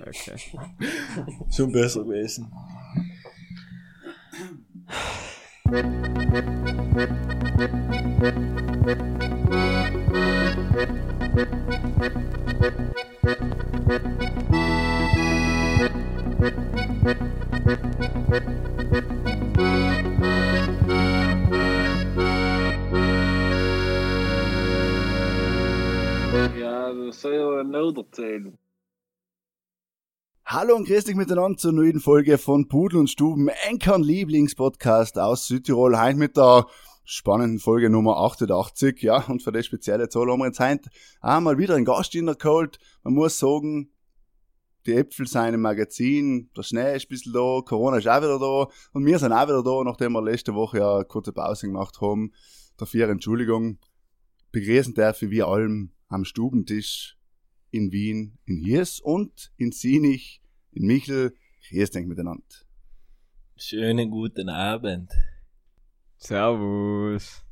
Okay. Schon besser gewesen. Ja, das soll ja nicht erzählen. Hallo und grüß dich miteinander zur neuen Folge von Pudel und Stuben, Enkern Lieblingspodcast aus Südtirol. Heute mit der spannenden Folge Nummer 88, ja, und für die spezielle Zahl haben wir jetzt heute auch mal wieder einen Gast in der geholt. Man muss sagen, die Äpfel sind im Magazin, der Schnee ist ein bisschen da, Corona ist auch wieder da und wir sind auch wieder da, nachdem wir letzte Woche ja eine kurze Pause gemacht haben. Dafür Entschuldigung. Begrüßen darf ich wie allem am Stubentisch in Wien, in Hiers und in Sinich, in Michel. Grüß dich miteinander. Schönen guten Abend. Servus.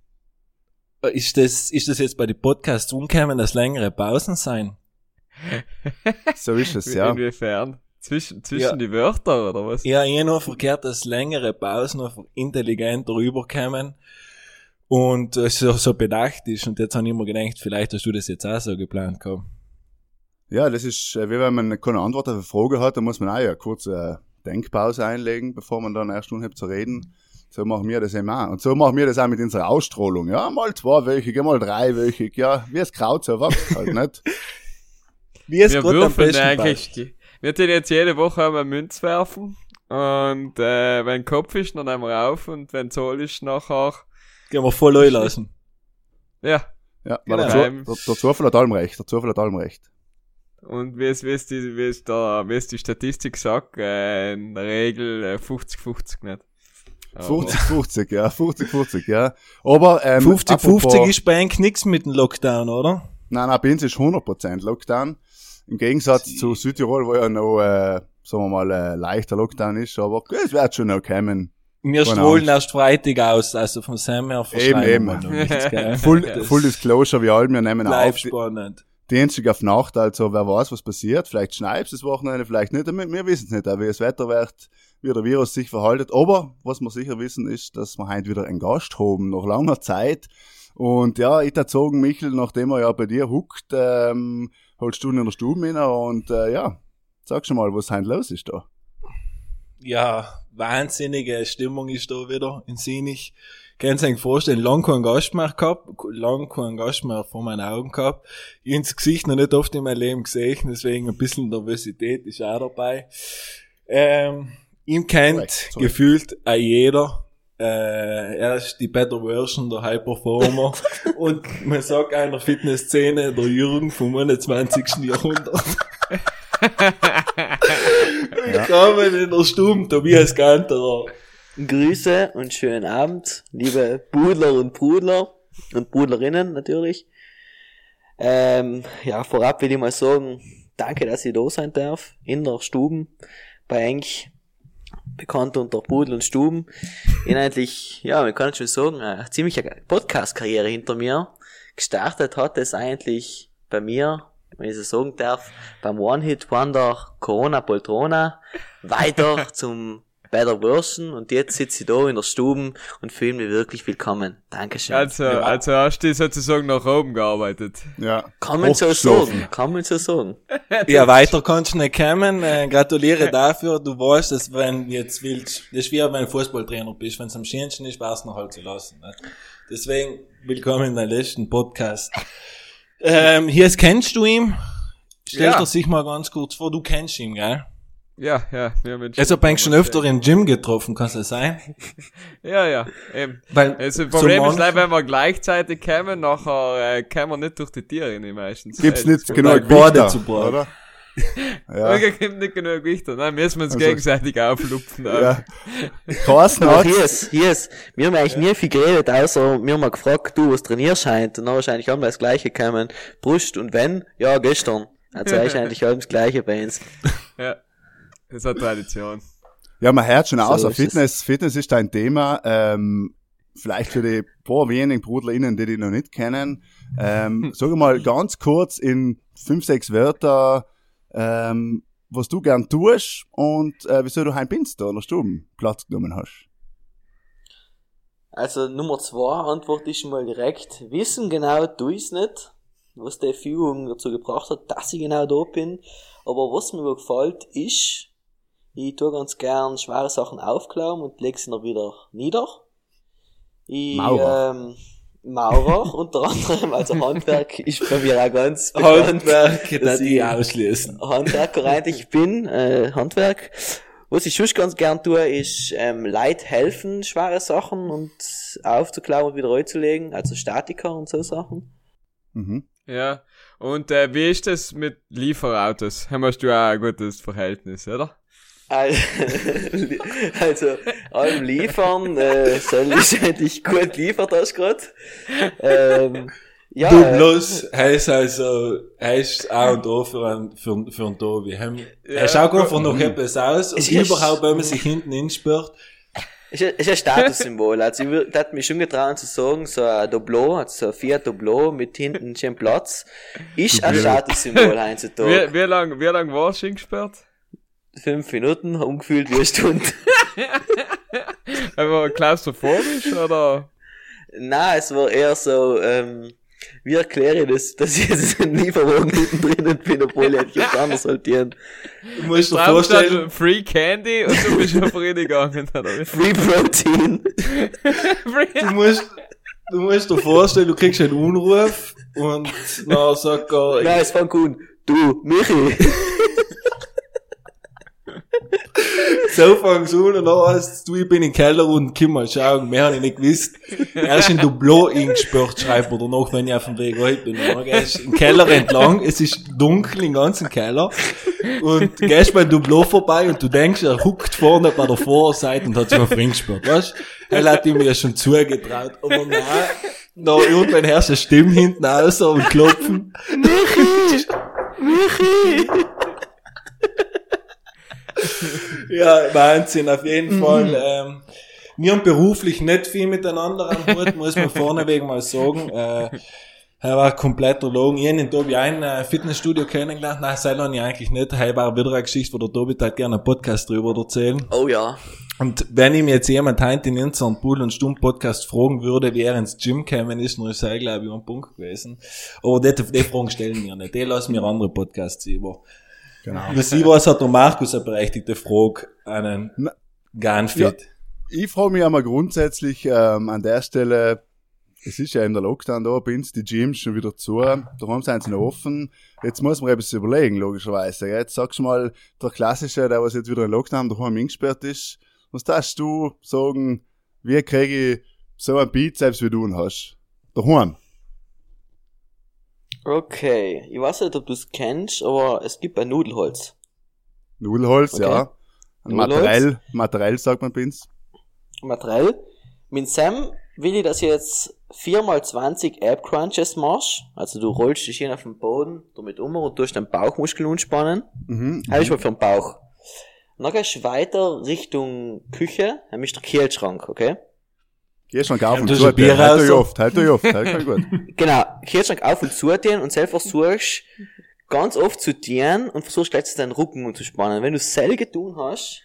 Ist das, ist das jetzt bei den Podcasts umgekommen, dass längere Pausen sein? So ist es, ja. Inwiefern? Zwischen, zwischen Ja. die Wörter, oder was? Ja, ich nur verkehrt, dass längere Pausen noch intelligenter rüberkommen und äh, so, so bedacht ist. Und jetzt habe ich mir gedacht, vielleicht hast du das jetzt auch so geplant gehabt. Ja, das ist, äh, wie wenn man keine Antwort auf eine Frage hat, dann muss man auch ja kurz eine Denkpause einlegen, bevor man dann erst anhebt zu reden. So machen wir das eben auch. Und so machen wir das auch mit unserer Ausstrahlung. Ja, mal zweiwöchig, mal dreiwöchig, ja, wie es Kraut so wächst halt nicht. Wie es wir am würfeln eigentlich. passt. Wir tun jetzt jede Woche einmal Münz werfen. Und äh, wenn Kopf ist, dann nehmen wir auf. Und wenn Zoll ist, nachher. Gehen wir voll einlassen. Ja. Ja, weil Genau. der, Zu, der, der Zufall hat allem recht, der Zufall hat allem recht. Und wie es, wie es, die, wie es, da, wie es die Statistik sagt, äh, in der Regel äh, 50-50 nicht. Aber- 50-50, ja, 50-50, ja. Aber, ähm, 50-50 apropos- ist bei eigentlich nichts mit dem Lockdown, oder? Nein, nein, bei uns ist 100% Lockdown. Im Gegensatz zu Südtirol, wo ja noch, äh, sagen wir mal, äh, leichter Lockdown ist, aber es wird schon noch kommen. Wir Keine strahlen Angst. erst Freitag aus, also von Sam her Eben, eben. wir nichts? Full, full Disclosure, wie allem, wir nehmen bleibt auf, spannend. Dienstag auf Nacht, also wer weiß, was passiert. Vielleicht schneibst das Wochenende, vielleicht nicht. Wir, wissen es nicht, wie das Wetter wird, wie der Virus sich verhaltet. Aber was wir sicher wissen, ist, dass wir heute wieder einen Gast haben, nach langer Zeit. Und ja, ich erzogen Michel, nachdem er ja bei dir huckt, ähm, holst du ihn in der Stube rein und äh, ja, sag schon mal, was heute los ist da. Ja, wahnsinnige Stimmung ist da wieder in Sinich. Kannst du dir vorstellen, lang keinen Gast mehr gehabt, lang keinen Gast mehr vor meinen Augen gehabt. Ich ins Gesicht noch nicht oft in meinem Leben gesehen, deswegen ein bisschen Nervosität ist auch dabei. Ähm, ihm kennt sorry. gefühlt auch jeder. Äh, er ist die Better Version, der High Performer. und man sagt einer Fitnessszene, der Jürgen vom 21. Jahrhundert. Willkommen in der Stube, Tobias Ganterer. Grüße und schönen Abend, liebe Brudler und Brudler und Brudlerinnen natürlich. Ähm, ja, vorab will ich mal sagen, danke, dass ich da sein darf, in der Stuben, bei eigentlich bekannt unter Pudel und Stuben. Inhaltlich, ja, man kann schon sagen, eine ziemliche Podcast-Karriere hinter mir. Gestartet hat es eigentlich bei mir, wenn ich so sagen darf, beim One-Hit-Wonder Corona Poltrona, weiter zum Better Version und jetzt sitze ich da in der Stube und fühle mich wirklich willkommen. Dankeschön. Also, also hast du sozusagen nach oben gearbeitet. Ja. kann man so sagen, kann man so sagen. Ja, weiter kannst du nicht kommen. Äh, gratuliere dafür. Du weißt, dass wenn du jetzt willst, das ist wie wenn du Fußballtrainer bist. Wenn es am schönsten ist, war's noch halt zu lassen. Nicht? Deswegen, willkommen in deinem letzten Podcast. Ähm, hier kennst du ihn. Stell Ja. dir sich mal ganz kurz vor, du kennst ihn, gell? Ja, ja, wir haben Also, bist schon öfter im Gym getroffen, kann es sein? Ja, ja, eben. Weil, Also, das so Problem ist, manch- leider, wenn wir gleichzeitig kommen, nachher äh, kommen wir nicht durch die Tiere rein meistens. Gibt's Äh, nicht das- genug Borde zu Bord. oder? Ja. Ja. gibt nicht genug Gewicht. Nein, müssen wir uns Also- gegenseitig auflupfen. ja. Carsten hat, hier ist, hier ist, wir haben eigentlich nie viel geredet, außer wir haben mal gefragt, du, was trainierst scheint, und dann wahrscheinlich haben wir das Gleiche gekommen. Brust und wenn? Ja, gestern. Also ist eigentlich alles das Gleiche bei uns. Ja. Das ist eine Tradition. Ja, man hört schon So aus, es. Fitness, Fitness ist ein Thema, ähm, vielleicht für die paar wenigen BrudlerInnen, die die noch nicht kennen. Ähm, sag mal ganz kurz in fünf, sechs Wörter, ähm, was du gern tust und äh, wieso du heim bist da in der Stube Platz genommen hast. Also Nummer zwei Antwort ist schon mal direkt. Wissen genau tu ich's nicht, was die Führung dazu gebracht hat, dass ich genau da bin. Aber was mir gefällt ist, ich tue ganz gern schwere Sachen aufklauen und leg sie dann wieder nieder. Ich, Maurer. Ähm, Maurer unter anderem, also Handwerk ist bei mir auch ganz bekannt. Handwerk, das dass ich ausschließen. Handwerker eigentlich bin, äh, Handwerk. Was ich schon ganz gern tue, ist ähm, Leid helfen, schwere Sachen und aufzuklauen und wieder reinzulegen, also Statiker und so Sachen. Mhm. Ja. Und äh, wie ist das mit Lieferautos? Haben du auch ein gutes Verhältnis, oder? Also, allem liefern, äh, soll ich eigentlich gut liefert hast grad. Ähm, ja, du äh, bloß heißt also, heißt A und O für ein, für, für ein Tobi. Heim- Ja, Er schaut einfach noch etwas aus und überhaupt, wenn man sich hinten hinspürt. ist, ist ein Statussymbol. Also ich würde würd mich schon getrauen zu sagen, so ein Doblot, also so ein Fiat Doblot mit hinten schön Platz, ist ein Statussymbol heutzutage. Wie, wie lang, wie lang warst du hingesperrt? Fünf Minuten, umgefühlt wie eine Stunde. Aber klaustrophobisch oder? Na, es war eher so, ähm, wie erkläre ich das, dass ich jetzt einen Lieferwagen hinten drinnen bin, obwohl ich eigentlich anders sortieren. Du musst dir vorstellen, Free Candy und du bist auf Rede gegangen, oder? Free Protein. du musst, du musst dir vorstellen, du kriegst einen Unruf und dann sagt er, Nein, es fängt an. Du, Michi. So fangst du an und dann heißt du, ich bin im Keller und komm mal schauen, mehr habe ich nicht gewusst. Erst in Dublot eingespürt, schreibt oder noch, wenn ich auf dem Weg heute bin. Dann gehst im Keller entlang, es ist dunkel im ganzen Keller und gehst beim Dublot vorbei und du denkst, er huckt vorne bei der Vorderseite und hat sich auf ihn gespürt, weißt du? Er hat ihm ja schon zugetraut, aber nein, noch irgendwann du eine Stimme hinten raus und klopfen. Michi. Michi. Ja, Wahnsinn, auf jeden Fall. Ähm, wir haben beruflich nicht viel miteinander am Hut, muss man vorneweg mal sagen. Äh, er war komplett erlogen. Ich habe den Tobi ein äh, Fitnessstudio kennengelernt. Nein, sei noch nicht eigentlich nicht. Er war wieder eine Geschichte, wo der Tobi halt gerne einen Podcast drüber erzählen. Oh ja. Und wenn ihm jetzt jemand heute in unseren Pool- und Stumm-Podcast fragen würde, wie er ins Gym gekommen ist, ist er, glaube ich, ein Punkt gewesen. Aber die, die Fragen stellen wir nicht. Die lassen wir andere Podcasts über. Genau. Was ich weiß, hat der Markus eine berechtigte Frage an einen Na, Garnfit. Ich frage mich einmal grundsätzlich ähm, an der Stelle, es ist ja in der Lockdown da, bei uns die Gyms schon wieder zu, daheim sind sie noch offen. Jetzt muss man etwas überlegen, logischerweise. Jetzt sagst du mal, der Klassische, der was jetzt wieder in Lockdown daheim eingesperrt ist, was darfst du sagen, wie kriege ich so ein Bizeps, wie du ihn hast? Daheim. Okay. Ich weiß nicht, ob du es kennst, aber es gibt ein Nudelholz. Nudelholz, Okay. ja. Ein Nudelholz. Materiell, Materiell sagt man bei uns. Materiell. Mit Sam will ich, dass ich jetzt 4x20 Ab Crunches machst. Also du rollst dich hin auf den Boden, damit um und tust deinen Bauchmuskel anspannen. Mhm. Das ist mal für den Bauch. Und dann gehst du weiter Richtung Küche, nämlich der Kühlschrank, okay? Geh schon auf Ja, und zu, Bier halt euch oft, halt euch oft, halt gut. Genau, Kühlschrank auf und zu dir und selber versuchst ganz oft zu dienen und versuchst gleich deinen Rücken umzuspannen. Wenn du es selber getan hast,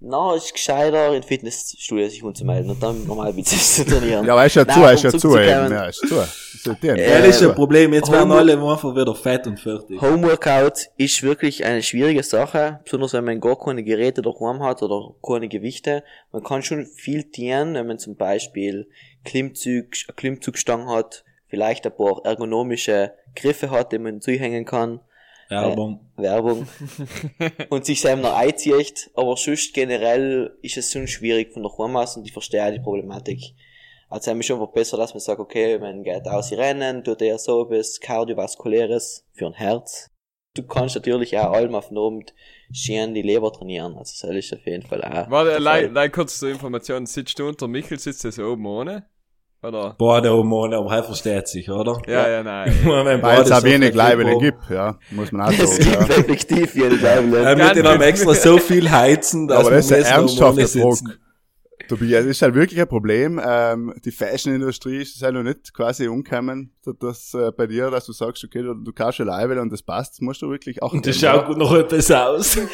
dann ist es gescheiter, in Fitnessstudio sich umzumelden und dann normal Bizeps zu trainieren. Ja, aber ist ja zu, ist ja zu, eben. Ja, ist zu. Ist ja. Äh, ist ein Problem. Jetzt werden alle einfach wieder fett und fertig. Homeworkout ist wirklich eine schwierige Sache, besonders wenn man gar keine Geräte daheim hat oder keine Gewichte. Man kann schon viel dienen, wenn man zum Beispiel Klimmzug, eine Klimmzugstange hat, vielleicht ein paar ergonomische Griffe hat, die man zuhängen kann. Werbung. Werbung. und sich selber noch einzieht. Aber sonst generell ist es schon schwierig von daheim aus und ich verstehe auch die Problematik. Also es ist schon einfach besser, dass man sagt, okay, man geht aus rennen, tut eher so etwas kardiovaskuläres für ein Herz. Du kannst natürlich auch allem auf den Abend schön die Leber trainieren. Also das ist auf jeden Fall auch. Warte, der leid kurz zur Information. Sitzt du unter Michel, sitzt das oben ohne? Oder? Boah, der er versteht sich, oder? Ja, ja, nein. Weil es auch ist wenig Leibele gibt, ja. Muss man auch Es sagen, gibt ja. effektiv jeden Level. Er wird ihn Ganz- haben extra so viel heizen, dass Aber das ist man eine messen ernsthafte Hormone sitzen. Frage. Tobias, das ist halt wirklich ein Problem. Ähm, die Fashion-Industrie ist halt noch nicht quasi umgekommen, dass äh, bei dir, dass du sagst, okay, du, du kaufst ein Leibel und das passt, musst du wirklich auch. Und das schaut noch etwas aus.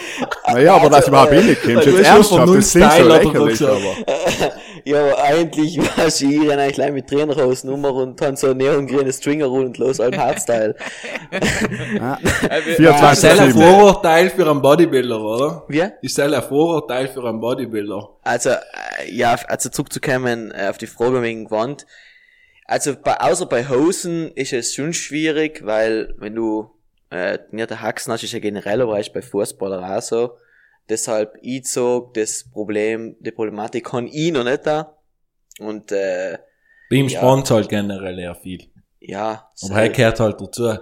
Naja, aber dass überhaupt äh, du jetzt hast schon ernsthaft, von das klingt so er lächerlich, aber. ja, aber eigentlich war sie hier eigentlich gleich mit Trainerhaus Nummer und dann so neongrüne Stringer und los, allem Hardstyle. 24 Ist das ein. Vorurteil für einen Bodybuilder, oder? Wie? Ist das ein Vorurteil für einen Bodybuilder? Also, äh, ja, also zurückzukommen äh, auf die Frage wegen Gewand. Also, bei, außer bei Hosen ist es schon schwierig, weil wenn du äh, trainierte Haxen hast, ist ja generell aber bei Fußballer auch so. Deshalb, ich zog das Problem, die Problematik kann ich noch nicht da. Und, äh, Beim Ja. Sport halt generell eher viel. ja, Aber er gehört halt dazu. das-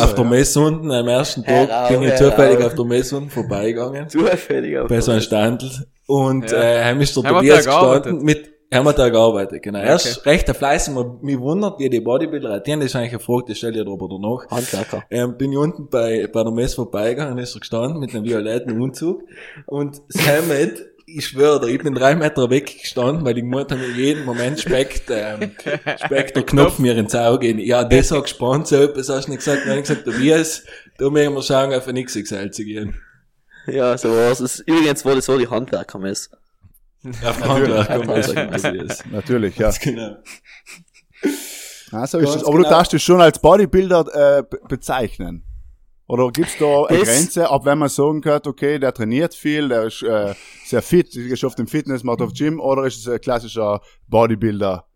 Auf der. Messe unten, am ersten Tag, bin ich zufällig auf. der Messe unten vorbeigegangen. zufällig auf Bei so einem Standel. Und, Ja. äh, haben ist der Tobias gestanden mit, haben wir da gearbeitet, genau. Er ist Okay. recht fleißig, mir- mich wundert, wie die Bodybuilder ratieren, das ist eigentlich eine Frage, die stelle ich dir aber danach. Handwerker. Ähm, bin ich unten bei, bei der Messe vorbeigegangen, ist er gestanden mit einem violetten Umzug. Und Sam hat, ich schwöre dir, ich bin drei Meter weggestanden, weil ich gemeint habe, jeden Moment speckt, ähm, speckt der Knopf mir ins Auge. Ja, das hat gespannt, so etwas hast du nicht gesagt. Habe ich gesagt, Tobias, da müssen wir schauen, auf ein XXL zu gehen. Ja, so war's. Es- Übrigens war das so die Handwerkermesse. Auf kommt das Natürlich. Ja. Genau. ja so ist es. Aber du genau. darfst dich schon als Bodybuilder äh, be bezeichnen. Oder gibt's da eine Das- Grenze, ab wenn man sagen kann, okay, der trainiert viel, der ist äh, sehr fit, ist oft im Fitness, macht auf Gym, oder ist es ein klassischer Bodybuilder?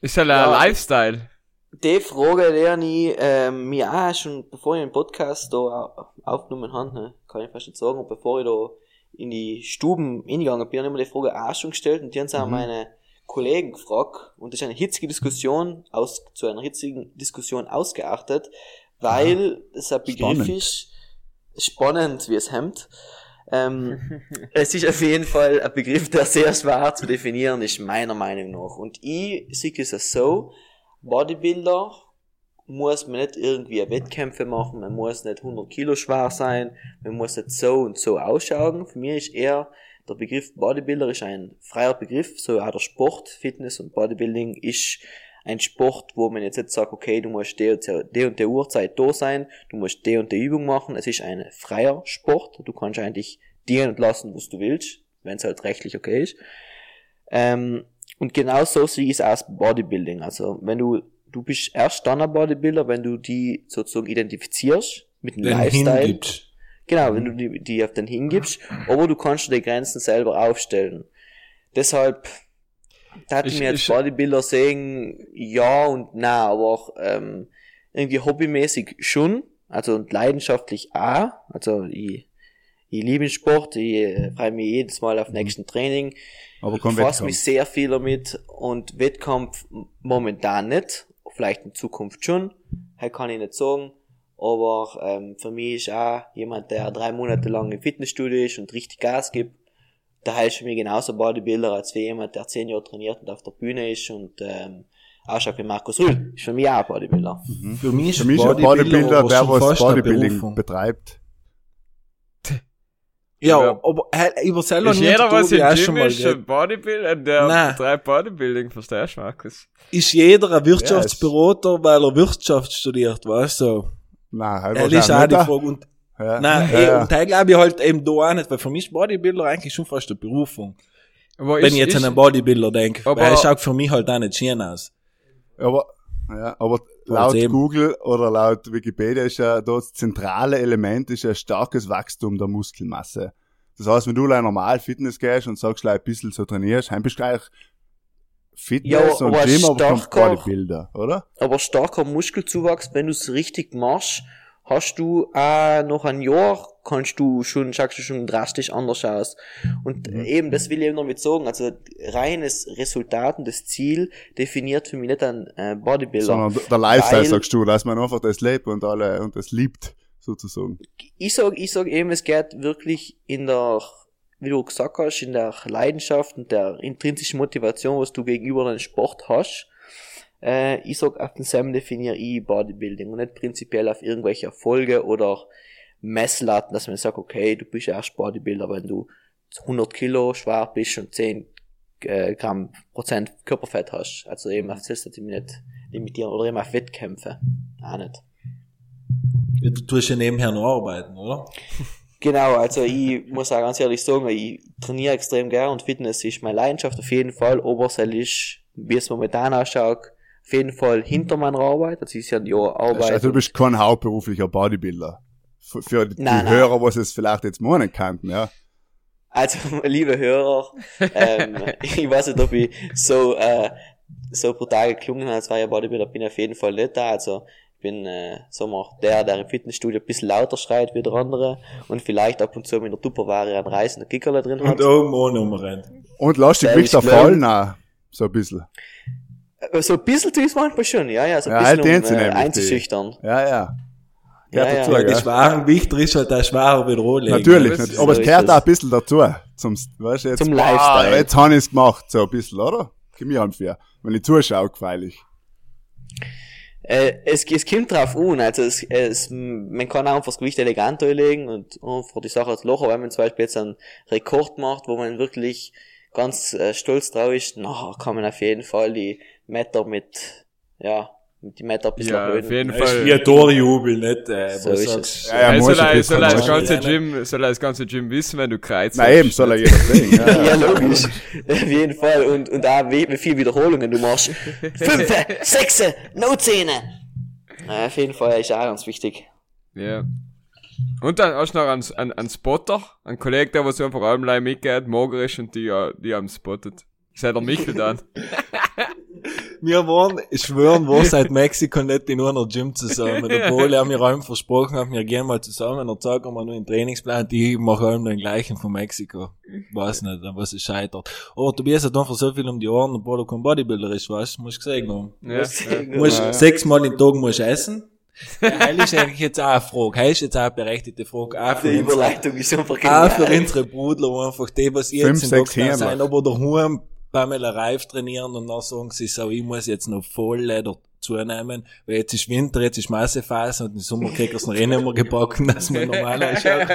Ist halt Ja. ein Lifestyle. Die Frage lerne ich ähm, mir auch schon, bevor ich den Podcast da au- aufgenommen habe, ne, kann ich fast nicht sagen, und bevor ich da in die Stuben hingegangen bin, habe ich mir die Frage auch schon gestellt und die haben sich auch Mhm. meine Kollegen gefragt und das ist eine hitzige Diskussion aus, zu einer hitzigen Diskussion ausgeachtet, weil es ein Begriff Spannend. ist, spannend wie es Hemd. Ähm, es ist auf jeden Fall ein Begriff, der sehr schwer zu definieren ist, meiner Meinung nach. Und ich sehe es so, Bodybuilder muss man nicht irgendwie Wettkämpfe machen, man muss nicht 100 Kilo schwer sein, man muss nicht so und so ausschauen. Für mich ist eher der Begriff Bodybuilder ist ein freier Begriff, so auch der Sport, Fitness und Bodybuilding ist ein Sport, wo man jetzt nicht sagt, okay, du musst die und die Uhrzeit da sein, du musst die und die Übung machen. Es ist ein freier Sport. Du kannst eigentlich dienen und lassen, was du willst, wenn es halt rechtlich okay ist. Ähm, und genau so sehe ich es als Bodybuilding. Also, wenn du, du bist erst dann ein Bodybuilder, wenn du die sozusagen identifizierst mit dem Den Lifestyle. hingibst. Genau, wenn du die, die auf den hingibst, aber du kannst die Grenzen selber aufstellen. Deshalb, da Ich- ich mir ich- Bodybuilder sagen, ja und na, aber auch, ähm, irgendwie hobbymäßig schon, also und leidenschaftlich auch, also ich, ich liebe den Sport, ich äh, freue mich jedes Mal auf nächsten Training, Aber ich kein befasse mich sehr viel damit und Wettkampf momentan nicht, vielleicht in Zukunft schon, halt kann ich nicht sagen, aber ähm, für mich ist auch jemand, der drei Monate lang im Fitnessstudio ist und richtig Gas gibt, der heißt für mich genauso Bodybuilder als wie jemand, der zehn Jahre trainiert und auf der Bühne ist und ähm, ausschaut wie Markus Rühl. Ist für mich auch ein Bodybuilder. Für mich ist Für mich Bodybuilder, aber der was Bodybuilding betreibt. Ja, Ja. aber hey, über selber Ist jeder, was im Gym schon mal ist, ein Bodybuilder, der Nein. betreibt Bodybuilding, verstehst du, Markus? Ist jeder ein Wirtschaftsberater, weil er Wirtschaft studiert, weißt du? Nein, halt das ist auch die. Frage. Und, Ja. nein, ja, ey, ja. und da glaube ich halt eben da auch nicht, weil für mich ist Bodybuilder eigentlich schon fast eine Berufung. Aber Wenn ist- ich jetzt ist- an einen Bodybuilder denke. Aber- Weil er schaut für mich halt auch nicht schön aus. Aber, ja, aber laut eben. Google oder laut Wikipedia ist ja das zentrale Element ist ja starkes Wachstum der Muskelmasse. Das heißt, wenn du like normal Fitness gehst und sagst, like, ein bisschen so trainierst, dann bist du gleich Fitness Ja, und aber Gym, aber kein starker- Bodybuilder, oder? Aber starker Muskelzuwachs, wenn du es richtig machst, hast du äh, noch ein Jahr, kannst du schon, schaust du schon drastisch anders aus. Und Mhm. eben, das will ich eben damit sagen, also reines Resultat und das Ziel definiert für mich nicht ein äh, Bodybuilder. Sondern der Lifestyle, Weil- sagst du, dass man einfach das lebt und alle, und das liebt, sozusagen. ich sag, ich sag eben, es geht wirklich in der, wie du gesagt hast, in der Leidenschaft und der intrinsischen Motivation, was du gegenüber deinem Sport hast. Äh, ich sag, auf den Sam definiere ich Bodybuilding und nicht prinzipiell auf irgendwelche Erfolge oder Messlatten, dass man sagt, okay, du bist erst Bodybuilder, wenn du 100 Kilo schwer bist und 10 äh, Gramm Prozent Körperfett hast. Also eben auf das sollte ich mich nicht limitieren oder eben auf Wettkämpfe. Auch nicht. Ja, Du tust ja nebenher noch arbeiten, oder? Genau, also ich muss auch ganz ehrlich sagen, ich trainiere extrem gern und Fitness ist meine Leidenschaft auf jeden Fall. Oberseil ist, wie es momentan ausschaut, auf jeden Fall hinter meiner Arbeit. Das ist ja die Arbeit. Also du bist kein hauptberuflicher Bodybuilder. Für, für die Nein, nein. Hörer, was es vielleicht jetzt meinen könnten, ja. Also, liebe Hörer, ähm, ich weiß nicht, ob ich so, äh, so brutal geklungen habe, als war ja Bodybuilder, bin ich auf jeden Fall nicht da. Also, ich bin, äh, sagen wir, der, der im Fitnessstudio ein bisschen lauter schreit wie der andere und vielleicht ab und zu mit der Tupperware einen reißenden Kickerle drin hat. Und ohne rumrennt. Und lass dich ist fallen auch. So ein bisschen. Äh, So ein bisschen tue ich manchmal schon, ja, ja, so ein Ja, halt bisschen, sie um, äh, nämlich, die- einzuschüchtern. Ja, ja. Ja, Gehört ja. dazu, Ja, die gell? schweren Gewichter ist halt auch schwerer wie Rohlegen. Natürlich, nicht. aber so es gehört auch ein es. bisschen dazu. Zum, weißt du, jetzt, Zum boah, Lifestyle. jetzt habe ich's gemacht, so ein bisschen, oder? Gib mir für. Wenn ich zuschaue, freilich. Äh, es, es kommt drauf an, also es, es, man kann auch einfach das Gewicht elegant anlegen und einfach die Sache zu lochen, wenn man zum Beispiel jetzt einen Rekord macht, wo man wirklich ganz äh, stolz drauf ist, na, kann man auf jeden Fall die Meter mit, ja, mit die Meter ein bisschen Ja, erhöhen. auf jeden Das ist wie Fall. ein Torjubel, nicht? Äh, So was ist sagst- es. Ja, ja, Hey, muss soll er, soll er das ganze. Gym, soll er das ganze Gym wissen, wenn du kreuzt Na eben, soll er jeder sehen. Ja, Ja, ja. logisch. Auf jeden Fall. Und, und auch wie, wie viele Wiederholungen du machst. Fünfe, sechse, no Zähne. Ja, auf jeden Fall ist auch ganz wichtig. Ja. Und dann hast du noch einen, einen, einen Spotter, einen Kollegen, der was einfach allem mitgeht, mager ist und die, äh, die haben spottet. Ich sag der Michel dann. Wir waren, ich schwören, wir seit Mexiko nicht in einer Gym zusammen. Der Pole hat mir allem versprochen, hat, wir gehen mal zusammen und sagen wir nur einen Trainingsplan, die machen allem den gleichen von Mexiko. Weiß nicht, an was es scheitert. Aber Tobias hat einfach so viel um die Ohren, obwohl er kein Bodybuilder ist, weißt du, musst gesehen haben. Ja. Du musst sechsmal im Tag musst essen. Ja, heil ist eigentlich jetzt auch eine Frage. Heil ist jetzt auch eine berechtigte Frage. Auch für Die unsere, Überleitung ist einfach auch für genial. unsere Brudler, einfach die, was jetzt Fünf, Lockdown Hämmer. sein, aber daheim Pamela Reif trainieren und dann sagen sie so, ich muss jetzt noch voll Leder zunehmen, weil jetzt ist Winter, jetzt ist Massephase und im Sommer kriegt er es noch eh nicht mehr gebacken, dass man normal ausschaut.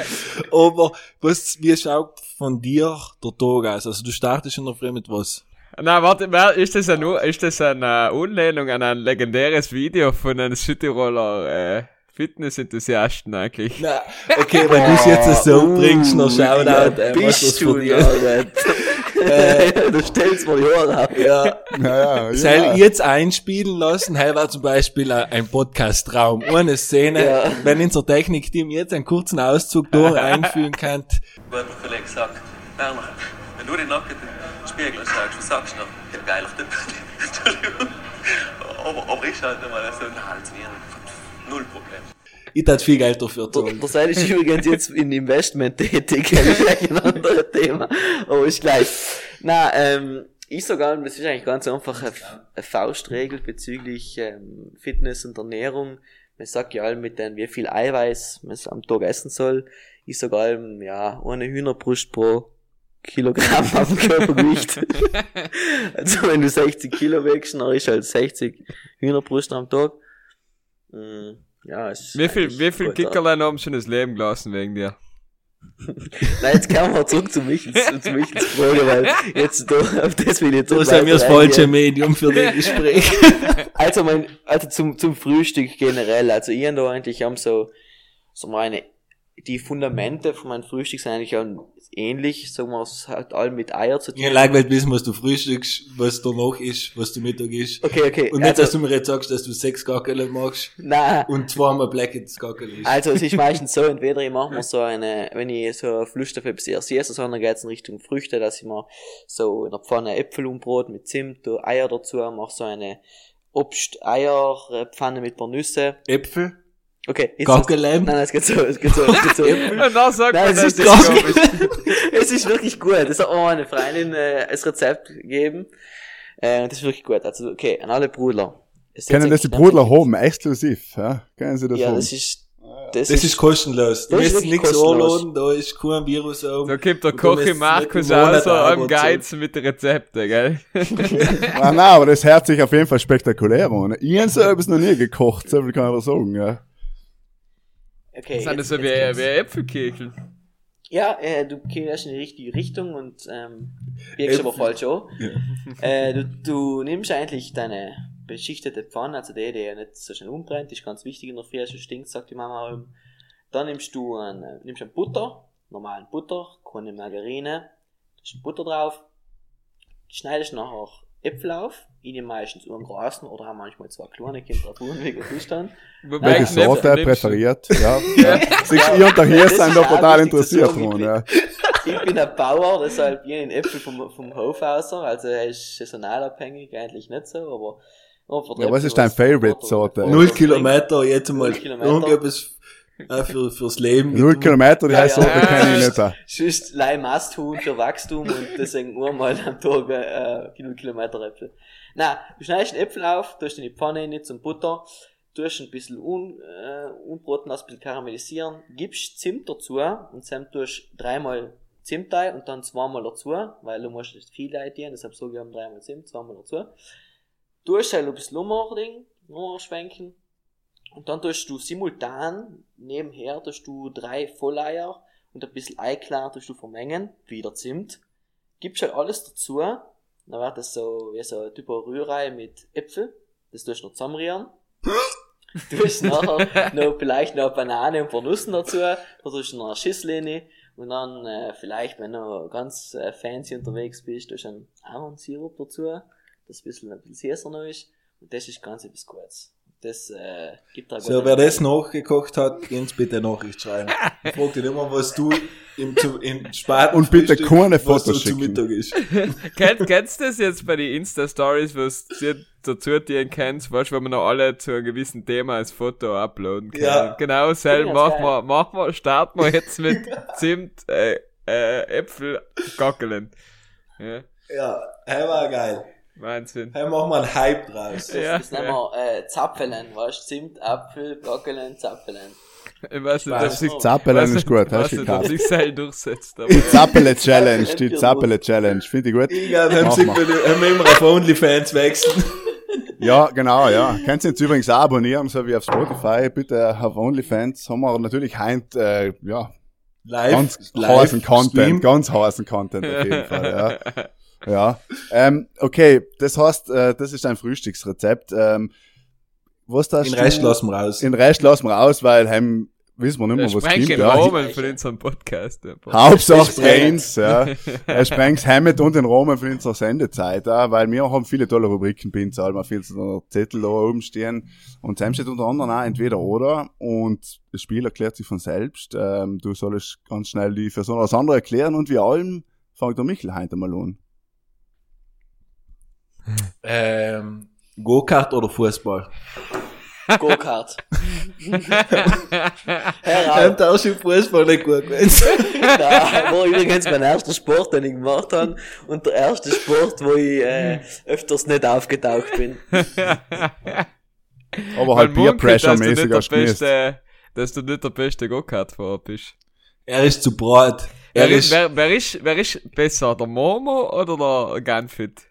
Aber was, wie schaut von dir der Tag aus? Also du startest in der Früh mit was? Na, warte, ist das eine, ist das eine Anlehnung an ein legendäres Video von einem Südtiroler, äh, Fitness-Enthusiasten eigentlich? Na, okay, wenn du es jetzt so bringst, noch Shoutout, äh, was das von ja, dir? Du stellst mir die Ohren ab. Ja, Ja, ja, Soll ja. ich jetzt einspielen lassen? Hey, war zum Beispiel ein- Podcast-Traum. Eine Szene, Ja. wenn unser Technikteam jetzt einen kurzen Auszug durch einfügen kann. guter Kollege sagt, Werner, wenn du den Nacken in den Spiegel schaust, was sagst du noch? Ja, geiler Typ. Entschuldigung. Aber, aber ich halt immer so, na, als wir, null Problem. Ich tat viel Geld dafür zahlen. der Seil ist übrigens jetzt in Investment tätig, das ist ein anderes Thema, aber ist gleich. Na, ähm, ich sogar, das ist eigentlich ganz einfach eine, eine Faustregel bezüglich ähm, Fitness und Ernährung. Man sagt ja allem mit den, wie viel Eiweiß man am Tag essen soll. Ich sag allem, ja, eine Hühnerbrust pro Kilogramm auf dem Körpergewicht. also wenn du 60 Kilo wächst, dann ist halt 60 Hühnerbrust am Tag. Mm, Ja, ist Wie viel, wie viel. Kickerlein haben schon das Leben gelassen wegen dir? Nein, jetzt kommen wir zurück zu Michels, zu Michels Frage, weil jetzt da, auf das will ich jetzt nicht sind wir das falsche. Medium für das Gespräch. Also mein, also zum, zum Frühstück generell, also ich und da eigentlich haben so, so meine, die Fundamente von meinem Frühstück sind eigentlich auch ähnlich, sagen wir, es hat allem mit Eier zu tun. Ich like halt wissen, was du frühstückst, was danach ist, was du Mittag isst. Okay, okay. Und nicht, dass also, du mir jetzt sagst, dass du sechs Gackele machst na, und zweimal Blackets Gackele isst. Also es ist meistens so, entweder ich mache mir so eine, wenn ich so auf etwas erst esse, sondern geht's in Richtung Früchte, dass ich mir so in der Pfanne Äpfel umbrot mit Zimt, Eier dazu, mache so eine Obst-Eier-Pfanne mit paar Nüsse. Äpfel, Okay, jetzt Gackele. Nein, nein, es geht so, es geht so, es geht so. Und dann sagt Nein, man, es ist ist es ist wirklich gut. Das hat mir meine Freundin äh, als Rezept gegeben. Äh, das ist wirklich gut. Also, okay, an alle Brudler. Können das die Brudler haben, exklusiv, ja? Können sie das Ja, haben? das ist, das, Das ist kostenlos. Du ist musst nichts kostenlos. anladen, da ist kein Virus auf. Da gibt der Und du Koch musst im Markus Monat außer am Geiz mit den Rezepten, gell? Ah, nein, aber das hört sich auf jeden Fall spektakulär an. Ich habe es noch nie gekocht, so viel kann ich aber sagen, ja. Okay, Das sind jetzt- so wie, jetzt kommt's. wie Äpfelkekel. Ja, äh, du gehst in die richtige Richtung und ähm, biegst Äpfel. aber falsch an. Ja. Äh, du, du nimmst eigentlich deine beschichtete Pfanne, also die, die ja nicht so schnell umbrennt, ist ganz wichtig in der Früh, sonst stinkt, sagt die Mama auch. Dann nimmst du ein, äh, nimmst ein Butter, normalen Butter, keine Margarine, tust ein Butter drauf, schneidest nachher Äpfel auf, ihnen meistens einen großen oder auch manchmal zwei kleine, drauf an, wegen Zustand. Sorte nimmst du? präferiert? Ja. ja. Du, ihr und der hier Das sind da total interessiert dran, ja. Ich bin ein Bauer, deshalb jeden Äpfel vom, vom Hof aus, also er ist saisonal abhängig, eigentlich nicht so, aber Ja, was ist dein Favorite Sorte? Null Kilometer, jetzt mal Null Kilometer. irgendetwas äh, für, fürs Leben. Null Kilometer, die Ja, heißt ja. Sorte kenne ich nicht. ja. Sonst Leih Masthun für Wachstum und deswegen einmal am Tag äh, null Kilometer Äpfel. Na, du schneidest den Äpfel auf, tust in die Pfanne rein zum Butter, tust ein bisschen un, äh, unbroten lassen, ein bisschen karamellisieren, gibst Zimt dazu und dann tust dreimal Zimt rein und dann zweimal dazu, weil du musst nicht viel eintieren, deshalb sage ich haben dreimal Zimt, zweimal dazu. Tust halt ein bisschen umding, schwenken und dann tust du simultan nebenher tust du drei Volleier und ein bisschen Eiklar tust du vermengen, wieder Zimt. Gibst halt alles dazu, dann wird das so wie so ein Typ Rührei mit Äpfel, das tust du noch zusammenrühren. Du tust nachher noch vielleicht noch Banane und ein paar Nüssen dazu, da tust du noch eine Schüssel rein und dann äh, vielleicht, wenn du ganz äh, fancy unterwegs bist, tust du einen Ahornsirup dazu, das ein bisschen, ein bisschen süßer noch ist und das ist ganz etwas Gutes. Das äh, gibt da So, wer das nachgekocht hat, uns bitte Nachricht schreiben. Ich frag dich immer, was du im, im späten Und bitte Frühstück, keine was du Fotos zu schicken. Mittag ist. Kennt, kennst du das jetzt bei den Insta-Stories, was du dazu dir kennst, weißt du, wenn man noch alle zu einem gewissen Thema als Foto uploaden kann? Ja. Genau, selber machen wir, machen wir, starten wir jetzt mit Zimt, äh, äh, Äpfel, Gockeln. Ja, Ja, hey, war geil. Wahnsinn. Hey, machen wir einen Hype draus. Ja, Das nennen wir äh, Zapfelen, weißt du? Zimt, Apfel, Gockelen, Zapfelen. Ich weiß nicht, Spaß. sich, Zappelen ist gut, hast du gekauft. sich selber durchsetzt. Die Zappele Challenge, die Zappele Challenge, finde ich gut. Ich glaube, haben sie mal. haben wir immer auf OnlyFans wechseln. Ja, genau, ja. Könnt ihr uns übrigens auch abonnieren, so wie auf Spotify, bitte auf OnlyFans. Haben wir natürlich heint, äh, ja, Live. ganz live, heißen Content, Stream. ganz heißen Content auf jeden Fall, ja. Ja, ähm, okay, das heißt, äh, das ist ein Frühstücksrezept. Ähm, was das Den Rest lassen wir raus. Den Rest lassen wir raus, weil heim wissen wir nicht mehr, was sprengt kommt. den Ja. Rahmen von unserem Podcast. einfach. Hauptsache eins, ja. Er sprengt Hammett und den Rahmen für unsere Sendezeit, ja, weil wir haben viele tolle Rubriken bei uns, haben viel Zettel da oben stehen. Und Sam steht unter anderem auch entweder oder und das Spiel erklärt sich von selbst. Ähm, du sollst ganz schnell die Person oder das andere erklären und wie allem fängt der Michel heute mal an. Ähm, Go-Kart oder Fußball? Go-Kart. Heraus. da ist im Fußball nicht gut gewesen. Da war übrigens mein erster Sport, den ich gemacht habe. Und der erste Sport, wo ich äh, öfters nicht aufgetaucht bin. Aber halt du nicht der hast du beste, dass du nicht der beste Go-Kart-Fahrer bist. Er ist zu breit. Er Wer ist ist, wer, wer ist, wer ist besser, der Momo oder der Gunfit?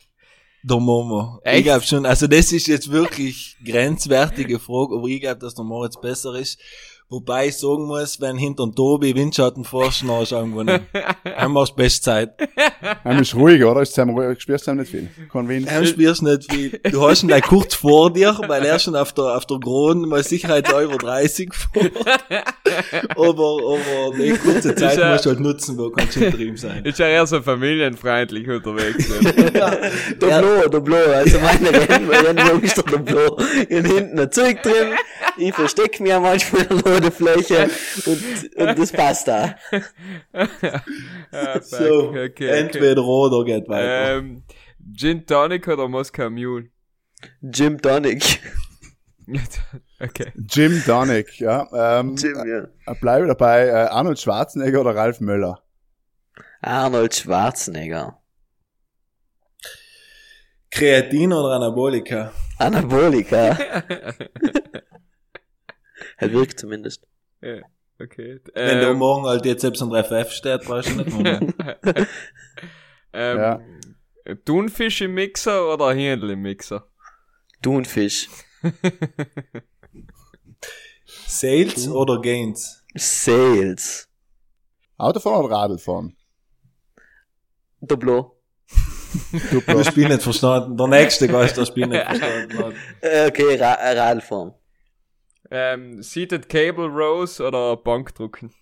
Der Momo. Echt? Ich glaube schon, also das ist jetzt wirklich grenzwertige Frage, aber ich glaube, dass der Moritz besser ist. Wobei ich sagen muss, wenn hinter dem Tobi Windschatten forschen, dann ist er irgendwo nicht. Einmal ist Bestzeit. Er ist ruhig, oder? Ist ruhig, spürst du nicht viel? Kann Wind. Er spielst nicht viel. Du hast ihn gleich kurz vor dir, weil er schon auf der, auf der Kronen mal sicherheitshalber 30 fährt. aber, aber eine kurze Zeit Ist musst du halt nutzen, wo kannst du ihm sein. Ist ja eher so familienfreundlich unterwegs. ne? Der Blo, der Blo, also meine Rennen, meine Rennen ist der Blo. In hinten ein Zeug drin, ich versteck mich ja manchmal in der Ladefläche und, und das passt da. ah. So, okay, okay. entweder oder geht weiter. Ähm, Gin Tonic oder Moskau Mule? Jim Tonic. okay. Jim Donick, ja. Ähm, Jim, ja. äh, bleibe dabei, äh, Arnold Schwarzenegger oder Ralf Möller? Arnold Schwarzenegger. Kreatin oder Anabolika? Anabolika. er wirkt zumindest. ja, okay. Wenn da Ähm, morgen halt jetzt selbst ein 3FF steht, brauchst du nicht mehr. ähm, Ja. Thunfisch im Mixer oder Händel im Mixer? Thunfisch. Sales oder Gains? Sales. Autofahren oder Radlfahren? Doblo. Du, Das Spiel nicht verstanden. Der nächste Gast das Spiel nicht verstanden hat. Äh, okay, Ra äh, Radfahren. Ähm, Seated Cable Rows oder Bankdrucken?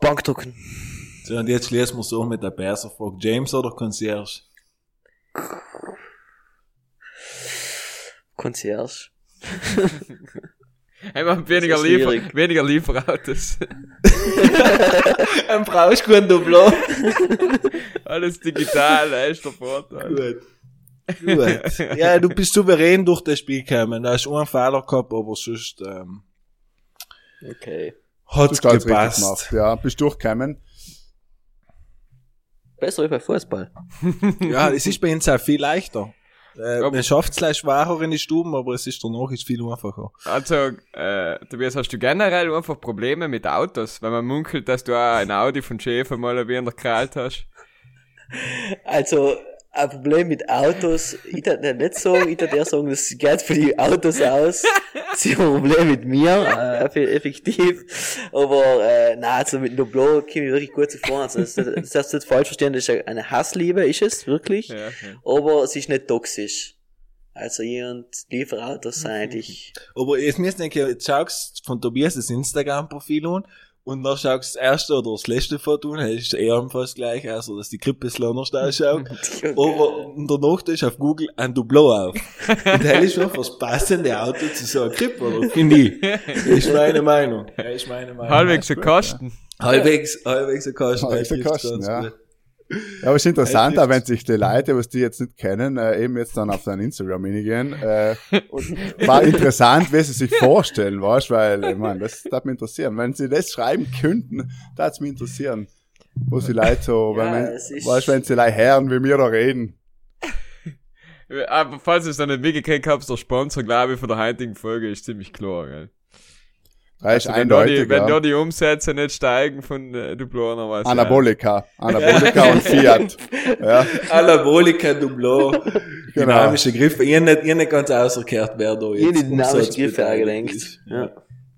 Bankdrucken. So, und jetzt schließen wir so mit der Perser-Frage. James oder Concierge? Concierge. Einfach weniger, Das Liefer weniger Lieferautos. Ein brauchst du Doblo. Alles digital, da ist der Vorteil. Gut. Gut. Ja, du bist souverän durch das Spiel gekommen. Da hast du einen Fehler gehabt, aber sonst ähm, Okay. hat's gepasst. gemacht. Ja, bist durchgekommen. Besser wie bei Fußball. Ja, es ist bei uns auch viel leichter. Äh, man schafft es gleich schwerer in die Stuben, aber es ist danach ist viel einfacher. Also, äh, Tobias, hast du generell einfach Probleme mit Autos? Wenn man munkelt, dass du auch ein Audi von Schäfer mal wie in der Kralt hast. Also, ein Problem mit Autos, ich darf nicht sagen, ich darf eher sagen, das geht für die Autos aus. Sie haben ein Problem mit mir, äh, eff- effektiv. Aber, äh, na, also mit Noblo komme ich wirklich gut zuvor. Also, das, das darfst du nicht falsch verstehen, das ist eine Hassliebe, ist es, wirklich. Ja, ja. Aber es ist nicht toxisch. Also, ich und Lieferautos sind eigentlich, Aber jetzt müsst ihr denken, jetzt schaust von Tobias das Instagram-Profil an und dann schaust du das erste oder das letzte Foto an, das ist eher fast gleich, also dass die Krippe ein bisschen anders ausschaut. Aber und danach tust du auf Google ein Dublo auf. Und das ist schon das passende Auto zu so einer Krippe, oder? Finde ich. Das ist meine Meinung. Ist meine Meinung. Halbwegs so Kosten. halbwegs, halbwegs ein Kosten. Halbwegs ein ganz ja. Ja, aber es ist interessant, auch wenn sich die Leute, was die jetzt nicht kennen, äh, eben jetzt dann auf dein Instagram hingehen, äh, war interessant, wie sie sich vorstellen, weißt, weil, ich meine, das darf mich interessieren. Wenn sie das schreiben könnten, darf es mich interessieren. Wo sie Leute so, Ja, wenn, weißt, wenn sie Leute hören, wie wir da reden. Aber falls ihr es noch nicht mitgekriegt habt, der Sponsor, glaube ich, von der heutigen Folge ist ziemlich klar, gell? Ist Also wenn, da die, eindeutig, wenn da ja. die Umsätze nicht steigen von äh, Dublona, weiß ich Anabolika. Anabolika und Fiat. Ja, Anabolika Dublo. genau. Dynamische Griffe. Ihr nicht, ihr nicht ganz ausgekehrt, wer da ich jetzt die dynamische Umsatz Griffe angelenkt. ist. Ja.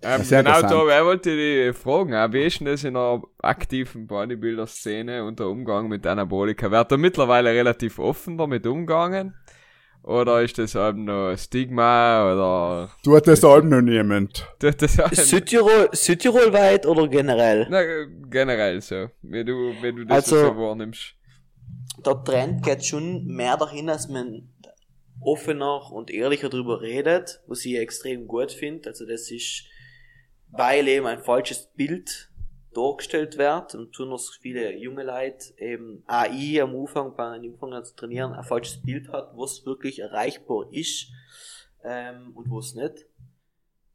Ähm, genau, da wer wollte die fragen, auch, wie ist denn das in einer aktiven Bodybuilder-Szene und der Umgang mit Anabolika? Wird da mittlerweile relativ offen damit umgegangen? Oder ist das eben noch Stigma oder Tut das Alben noch niemand. tut das auch- Südtirol, Südtirol weit oder generell? Na, generell so, wie du, wie du das Also- so wahrnimmst. der Trend geht schon mehr dahin, dass man offener und ehrlicher drüber redet, was ich extrem gut finde. Also das ist, weil eben ein falsches Bild dargestellt wird und besonders viele junge Leute eben AI am Anfang, bei den Anfang zu trainieren, ein falsches Bild hat, was wirklich erreichbar ist ähm, und was nicht.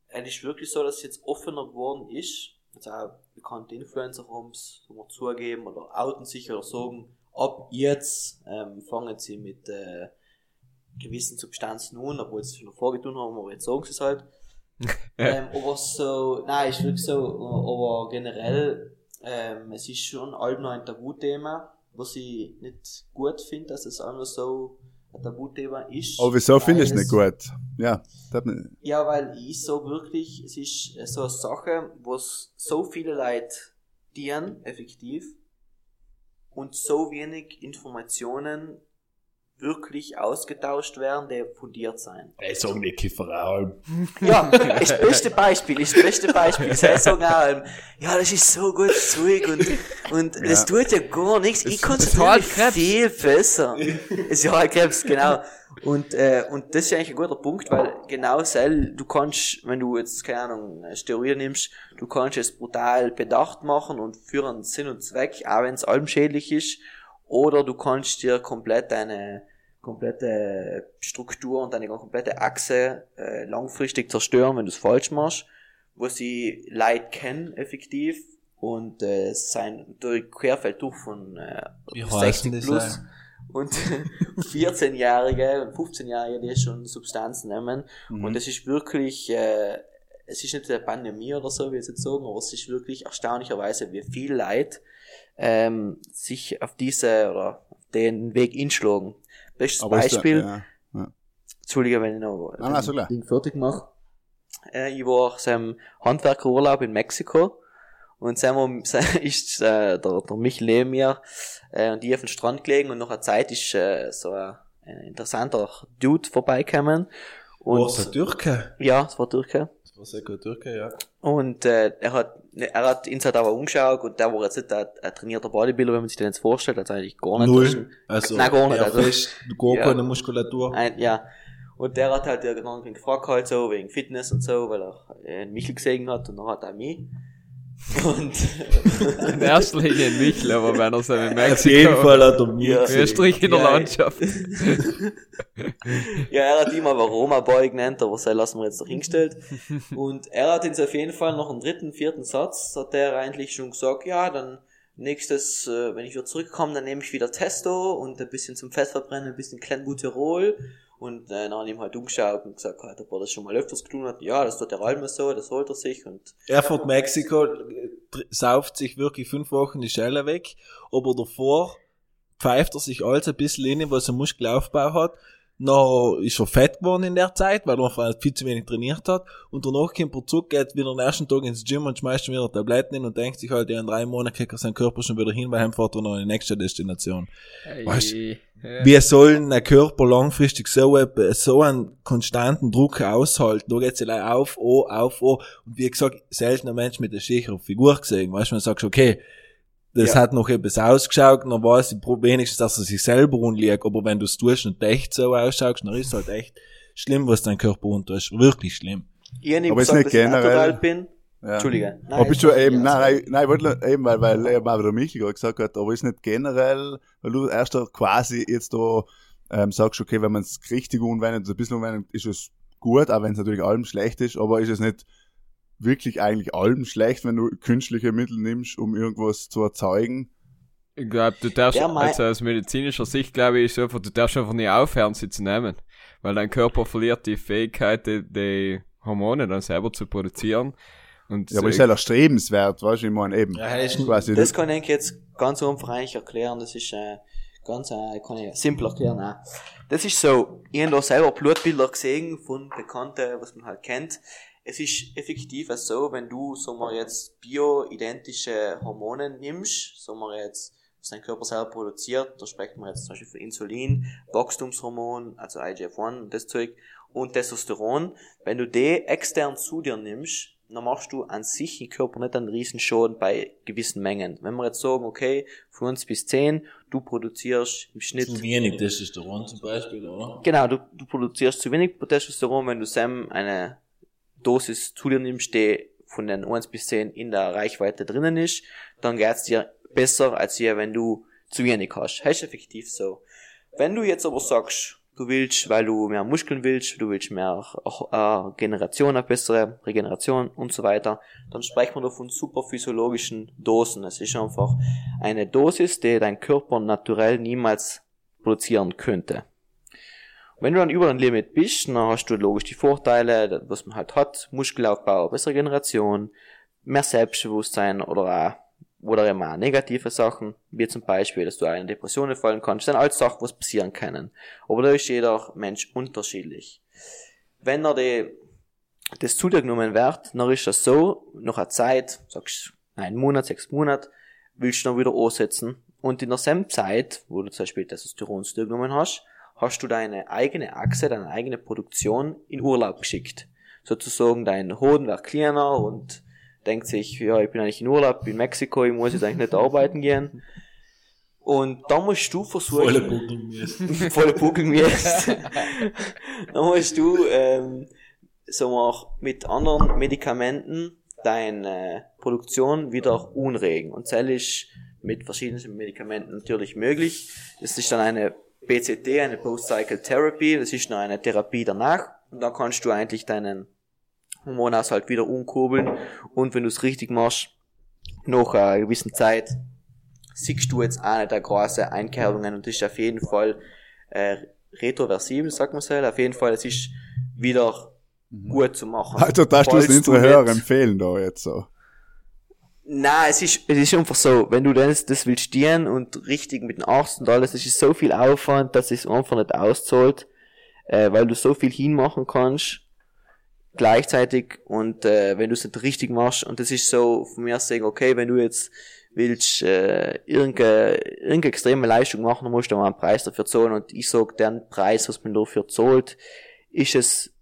Es ist wirklich so, dass es jetzt offener geworden ist. Also auch bekannte Influencer haben es zugeben oder outen sich oder sagen, ab jetzt ähm, fangen sie mit äh, gewissen Substanzen an, obwohl sie es schon vorgetan haben, aber jetzt sagen sie es halt. Ähm, aber so, nein, ist wirklich so, aber generell, ähm, es ist schon allem noch ein Tabuthema, was ich nicht gut finde, dass es einmal so ein Tabuthema ist. Aber wieso finde ich es nicht gut? Ja, ja, weil ich so wirklich, es ist so eine Sache, wo es so viele Leute dienen, effektiv, und so wenig Informationen wirklich ausgetauscht werden, die fundiert sein. Sag nicht Kifferalm. Ja, ist das beste Beispiel, ist das beste Beispiel. Auch, ähm, ja, das ist so gutes Zeug und, und das tut ja gar nichts. Ich kann es halt viel besser. Es ist ja halt Krebs, genau. Und, äh, und das ist eigentlich ein guter Punkt, weil genau sel, du kannst, wenn du jetzt, keine Ahnung, Steroide nimmst, du kannst es brutal bedacht machen und für einen Sinn und Zweck, auch wenn es allem schädlich ist, oder du kannst dir komplett deine komplette Struktur und deine komplette Achse äh, langfristig zerstören, wenn du es falsch machst, wo sie Leid kennen, effektiv, und äh, sein durch querfeld durch von äh, Wie heißt denn 60 das plus auch? und 14-Jährige und 15-Jährige, die schon Substanzen nehmen. Und es ist wirklich, äh, es ist nicht eine Pandemie oder so, wie ich jetzt sagen, aber es ist wirklich erstaunlicherweise, wie viel Leid ähm, sich auf diese oder auf den Weg inschlagen. Bestes aber da- Beispiel, ja, ja. Entschuldige, wenn ich noch Nein, nein, so klar. Ding fertig mache. äh, ich war seinem Handwerkerurlaub in Mexiko und wir, ist äh, der, der Michel neben mir äh, und die auf den Strand gelegen und nach einer Zeit ist äh, so ein, ein interessanter Dude vorbeigekommen. Und, War es ein Türke? Ja, es war Türke. War sehr gut Türke, ja. Und äh, er hat er hat halt aber umgeschaut und der war jetzt nicht ein, ein trainierter Bodybuilder, wenn man sich den jetzt vorstellt, also eigentlich gar nicht. Null. ein- Also, Nein, gar nicht, ja, also- fest, gar Ja. keine Muskulatur. Ein, ja. Und der hat halt irgendwann gefragt halt so, wegen Fitness und so, weil er äh, Michel gesehen hat und dann hat er mich. Und In erster Linie in Michel, aber wenn er so in Auf Mexiko. jeden Fall hat er gesehen. Österreich in der Ja. Landschaft. ja, er hat ihn aber Roma Boy genannt, aber das lassen wir jetzt noch hingestellt. Und er hat uns auf jeden Fall noch im dritten, vierten Satz, hat er eigentlich schon gesagt, ja, dann nächstes, äh, wenn ich wieder zurückkomme, dann nehme ich wieder Testo und ein bisschen zum Fettverbrennen, ein bisschen Clenbuterol. Und äh, dann ihm halt umgeschaut und gesagt, halt, ob er das schon mal öfters getan hat. Ja, das tut der Almer so, das holt er sich und Er fährt Mexiko, äh, sauft sich wirklich fünf Wochen die Schelle weg, aber davor pfeift er sich alles ein bisschen in, was er Muskelaufbau hat. Noch ist er fett geworden in der Zeit, weil er einfach viel zu wenig trainiert hat. Und danach kommt er zurück, geht wieder am ersten Tag ins Gym und schmeißt schon wieder Tabletten hin und denkt sich halt, ja, in drei Monaten kriegt er seinen Körper schon wieder hin, weil er fährt er noch in die nächste Destination. Weißt Ey, ja. Wie soll ein Körper langfristig so, so einen konstanten Druck aushalten? Da geht's ja auf, oh, auf, oh. Und wie gesagt, selten ein Mensch mit einer schicheren Figur gesehen. Weißt du, man sagt, okay, das Ja. hat noch etwas ausgeschaut, dann weiß ich wenigstens, dass er sich selber unliegt. Aber wenn du es tust und echt so ausschaust, dann ist es halt echt schlimm, was dein Körper untust. Wirklich schlimm. ich habe Aber ist gesagt, nicht dass ich generell- natural bin. Ja. Entschuldige. aber bist du ich- eben, nein, nein, nein, ich wollte nur- eben, weil, weil eben auch der Michael gerade gesagt hat, aber ist nicht generell, weil du erst da quasi jetzt da ähm, sagst, okay, wenn man es richtig umwendet, ein bisschen umwendet, ist es gut, auch wenn es natürlich allem schlecht ist, aber ist es nicht wirklich eigentlich allem schlecht, wenn du künstliche Mittel nimmst, um irgendwas zu erzeugen? Ich glaube, du darfst, Ja, also aus medizinischer Sicht glaube ich, ist einfach, du darfst einfach nie aufhören, sie zu nehmen. Weil dein Körper verliert die Fähigkeit, die, die Hormone dann selber zu produzieren. Und Ja, aber ist ja erstrebenswert, weißt du, ich meine eben. Ja, ist- quasi, Das kann ich jetzt ganz einfach eigentlich erklären. Das ist äh, ganz äh, kann ich simpel erklären. Auch. Das ist so, ich habe da selber Blutbilder gesehen von Bekannten, was man halt kennt. Es ist effektiv so, wenn du, sagen wir jetzt, bioidentische Hormone nimmst, sagen wir jetzt, was dein Körper selber produziert, da sprechen wir jetzt zum Beispiel von Insulin, Wachstumshormon, also IGF-1 und das Zeug, und Testosteron, wenn du die extern zu dir nimmst, dann machst du an sich im Körper nicht einen riesen Schaden bei gewissen Mengen. Wenn wir jetzt sagen, okay, von uns bis 10, du produzierst im Schnitt Zu wenig Testosteron zum Beispiel, oder? Genau, du, du produzierst zu wenig Testosteron, wenn du Sam eine Dosis zu dir nimmst, die von den 1 bis 10 in der Reichweite drinnen ist, dann geht's dir besser, als hier, wenn du zu wenig hast. Das effektiv so. Wenn du jetzt aber sagst, du willst, weil du mehr Muskeln willst, du willst mehr äh, Generation, eine bessere Regeneration und so weiter, dann sprechen wir da von superphysiologischen Dosen. Es ist einfach eine Dosis, die dein Körper naturell niemals produzieren könnte. Wenn du dann über dein Limit bist, dann hast du logisch die Vorteile, was man halt hat, Muskelaufbau, bessere Generation, mehr Selbstbewusstsein oder auch, oder eben auch negative Sachen, wie zum Beispiel, dass du in Depressionen fallen kannst, das sind alles Sachen, was passieren können. Aber da ist jeder Mensch unterschiedlich. Wenn er die, das zu dir genommen wird, dann ist das so, nach einer Zeit, sagst einen Monat, sechs Monate, willst du dann wieder ansetzen und in derselben Zeit, wo du zum Beispiel Testosteron zu dir genommen hast, hast du deine eigene Achse, deine eigene Produktion in Urlaub geschickt. Sozusagen dein Hoden wird kleiner und denkt sich, ja, ich bin eigentlich in Urlaub, bin in Mexiko, ich muss jetzt eigentlich nicht arbeiten gehen. Und da musst du versuchen, Volle Buckelmäßig. volle Buckeln jetzt. dann musst du, ähm, so mal mit anderen Medikamenten deine Produktion wieder unregen. Und das ist mit verschiedenen Medikamenten natürlich möglich. Das ist dann eine BCT, eine Post-Cycle Therapy, das ist noch eine Therapie danach. Und dann kannst du eigentlich deinen Hormonhaushalt wieder umkurbeln. Und wenn du es richtig machst, nach einer gewissen Zeit, siehst du jetzt nicht der große Einkehrungen und das ist auf jeden Fall äh, retroversibel, sagt man so. Auf jeden Fall, es ist wieder gut zu machen. Also, darfst du es unsere nicht- Hörer empfehlen da jetzt so. Nein, es ist, es ist einfach so, wenn du das, das willst stehen und richtig mit dem Arzt und alles, es ist so viel Aufwand, dass es einfach nicht auszahlt, äh, weil du so viel hinmachen kannst, gleichzeitig und äh, wenn du es nicht richtig machst. Und das ist so von mir sagen, okay, wenn du jetzt willst äh, irgendeine, irgendeine extreme Leistung machen, dann musst du mal einen Preis dafür zahlen. Und ich sag, den Preis, was man dafür zahlt, ist es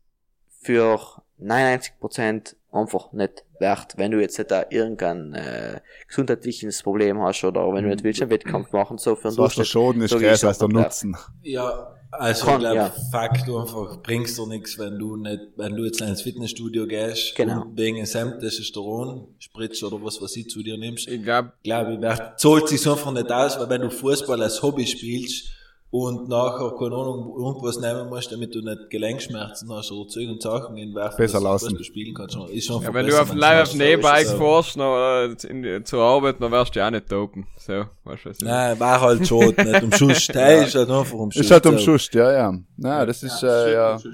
für 99% einfach nicht wert, wenn du jetzt nicht da irgendein äh, gesundheitliches Problem hast oder wenn du nicht willst einen Wettkampf machen, so für einen So was der Schaden ist größer ist als der. Nutzen. Ja, also Kann, ich glaube, ja. Fakt einfach bringst du nichts, wenn du nicht, wenn du jetzt ins Fitnessstudio gehst Genau. und wegen Sam Testosteron spritzt oder was was ich zu dir nimmst. Ich glaube, glaube ich, wer- zahlt sich einfach nicht aus, weil wenn du Fußball als Hobby spielst und nachher, keine Ahnung, irgendwas nehmen musst, damit du nicht Gelenkschmerzen hast oder Zeug und Sachen in werfen, Besser lassen. Spielen kannst, ist schon ja, wenn du auf live auf So. fährst, noch, äh, in, zur Arbeit, dann wärst du ja auch nicht dopen. So, weißt du, was Nein, war halt schon, nicht um Schuss. Der ist halt einfach um Schuss. Ist halt um. Schuss, ja, ja. Na, das ist, äh, ja.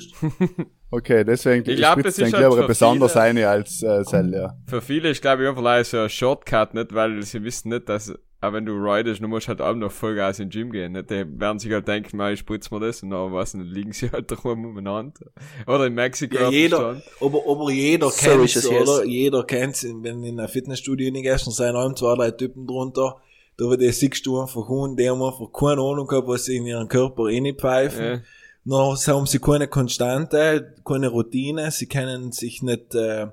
Okay, deswegen, Ich glaub, das ist halt für besonders viele- eine als äh, Cell, ja. Für viele ist, glaube ich, einfach leider so ein Shortcut, nicht, weil sie wissen nicht, dass, auch wenn du ridest, du musst halt auch noch Vollgas in den Gym gehen, nicht? Die werden sich halt denken, mal, ich spritz mir das, und dann, was, dann liegen sie halt rum umeinander. Oder in Mexiko. Ja, jeder, aber, aber jeder So ist es oder? Jeder kennt's, wenn du in ein Fitnessstudio reingehst, dann sind allem zwei, drei Typen drunter, da wird die siehst du einfach Hunden, die haben einfach keine Ahnung gehabt, was sie in ihren Körper reinpfeifen. Ja. Noch haben sie keine Konstante, keine Routine, sie können sich nicht, äh,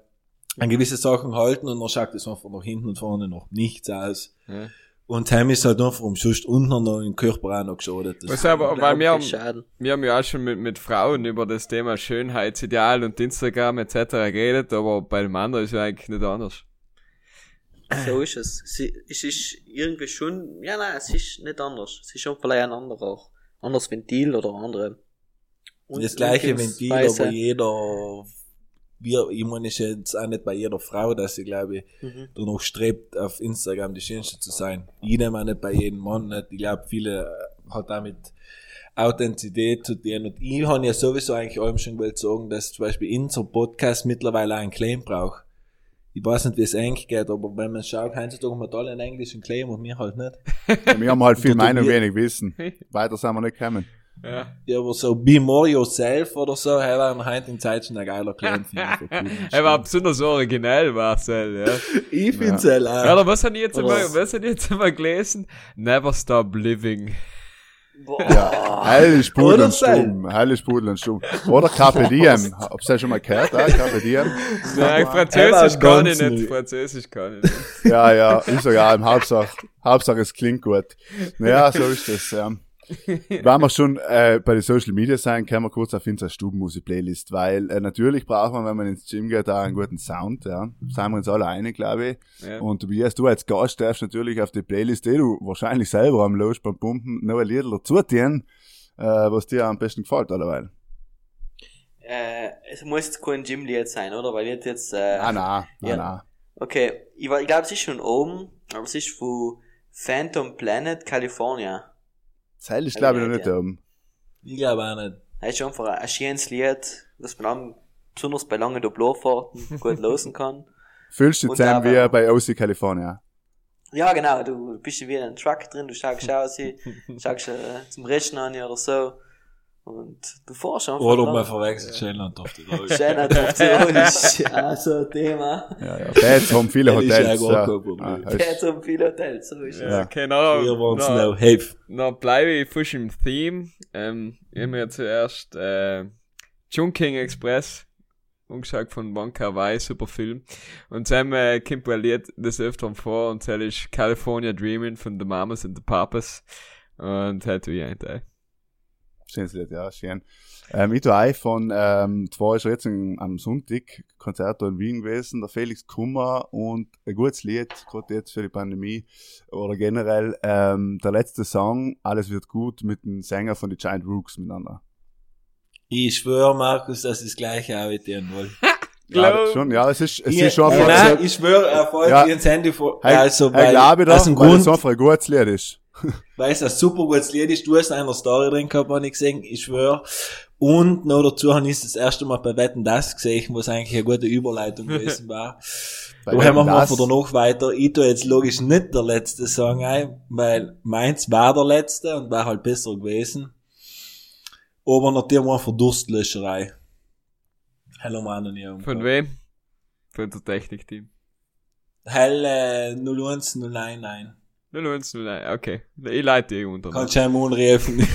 an gewisse Sachen halten und dann schaut es einfach nach hinten und vorne noch nichts aus. Ja. Und heim ist halt einfach umsonst unten noch im Körper auch noch geschadet. Das Was aber, weil wir haben, wir haben ja auch schon mit, mit Frauen über das Thema Schönheitsideal und Instagram etc. geredet, aber bei dem anderen ist ja eigentlich nicht anders. So ist es. Sie, es ist irgendwie schon, ja nein, es ist nicht anders. Es ist schon vielleicht ein anderer auch. Anderes Ventil oder andere. das gleiche Ventil, aber jeder, wir, ich meine, ist jetzt auch nicht bei jeder Frau, dass sie, glaube ich, Mhm. danach strebt, auf Instagram die Schönste zu sein. Ich nehme auch nicht bei jedem Mann nicht. Ich glaube, viele äh, hat auch mit Authentizität zu tun. Und ich habe ja sowieso eigentlich allem schon gewollt sagen, dass zum Beispiel unser Podcast mittlerweile auch einen Claim braucht. Ich weiß nicht, wie es eigentlich geht, aber wenn man schaut, heutzutage haben wir alle einen englischen Claim und wir halt nicht. Ja, Wir haben halt viel Meinung, wenig Wissen. Weiter sind wir nicht gekommen. Ja. Ja, aber so Be More Yourself oder so, hey, war in der heutigen Zeit schon ein geiler Putin. Er war besonders originell, Marcel, ja. Ich find's ja. Ja, ja oder was habe ich jetzt immer, was habe ich jetzt immer gelesen? Never stop living. Boah. Ja, heilig Pudel Oder und Stuben. Heilig Pudel und Stuben. Oder Carpe Diem. Hab's ja schon mal gehört, ah, Carpe Diem. Nein, Französisch kann ich nicht. Französisch kann ich nicht. Ja, ja, ist sogar im Hauptsache, Hauptsache es klingt gut. Naja, so ist das, ja. Wenn wir schon äh, bei den Social Media sein, können wir kurz auf unsere Stubenmusik-Playlist, weil äh, natürlich braucht man, wenn man ins Gym geht, auch einen guten Sound, ja. Seien wir uns alle einig, glaube ich. Ja. Und Tobias, du als Gast darfst natürlich auf die Playlist, die du wahrscheinlich selber am Los beim Pumpen, noch ein Lied dazu tun, äh, was dir am besten gefällt, allerweil. Äh, es muss jetzt kein Gym-Lied sein, oder? Weil jetzt jetzt, äh, Ah, nein, nein, Ja. nein. Okay, ich, ich glaube, es ist schon oben, aber es ist von Phantom Planet California. Das ist, glaube ich, noch nicht ja. da oben. Ich glaube auch nicht. Das ist einfach ein schönes Lied, das man auch besonders bei langen Dopplerfahrten gut losen kann. Fühlst du dich wie bei OC California? Ja, genau, du bist wie in einem Truck drin, du schaust aus, schaust äh, zum Rechner an oder so. Und du fährst einfach. Oder lang. man verwechselt Schönland auf die Leute. Schöner Option ist ja so ein Thema. Ja, ja. Beds haben viele Hotels. ja Ja. Ah, so viele Hotels, so ist es. Ja, genau. Wir wollen es Na, noch helfen. na, bleibe ich frisch im Theme. Ähm, ich hab mir zuerst, äh, Chungking Express umgeschaut von Wonka Wai, super Film. Und dann äh, kommt ein Lied des Öfteren vor und das ist California Dreaming von The Mamas and the Papas. Und halt wie ein Teil. Schönes Lied, ja, schön. Ähm, ich tue von, ähm, zwar ist er jetzt in, am Sonntag Konzert in Wien gewesen, der Felix Kummer und ein gutes Lied, gerade jetzt für die Pandemie oder generell, ähm, der letzte Song, Alles wird gut, mit dem Sänger von die Giant Rooks miteinander. Ich schwöre, Markus, dass ich das gleiche auch mit dir will. Ja, schon, ja, es ist, es Ja, ist schon einfach, nein, ich schwöre, er folgt Ja. ins Handy vor. also, weil, glaube ich dem weil es Grund, einfach ein gutes Lied ist. Weil es ein super gutes Lied ist, du hast einer Story drin gehabt, habe ich gesehen, ich schwöre. Und noch dazu habe ich das erste Mal bei Wetten das gesehen, was eigentlich eine gute Überleitung gewesen war. Daher machen wir von danach weiter. Ich tue jetzt logisch nicht der letzte Song ein, weil meins war der letzte und war halt besser gewesen. Aber natürlich mal für Durstlöscherei. Hallo Mann, ja. Von wem? Von der Technikteam. Hell äh, 01099. 010, okay. Ich leite die unter. Kannst du einmal anrufen.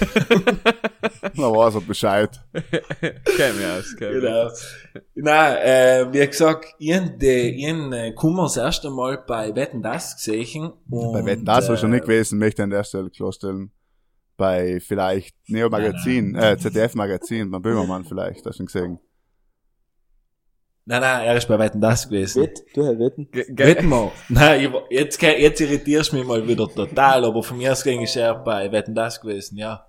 Da weiß er Bescheid. Kenn mich aus, kenn mich genau. aus. Nein, äh, wie gesagt, ich hab de- ich hab, äh, Kummer das erste Mal bei Wetten das gesehen. Und, Bei Wetten, das war schon äh, nicht gewesen, möchte ich an der Stelle klarstellen. Bei vielleicht Neo Magazin, äh, ZDF Magazin, beim Böhmermann vielleicht, hast du ihn gesehen. Nein, nein, er ist bei Wetten das gewesen. Wett, du Herr Wetten. Wetten wir. Nein, ich, jetzt, jetzt irritierst du mich mal wieder total, aber von mir aus ging ist er bei Wetten das gewesen, ja.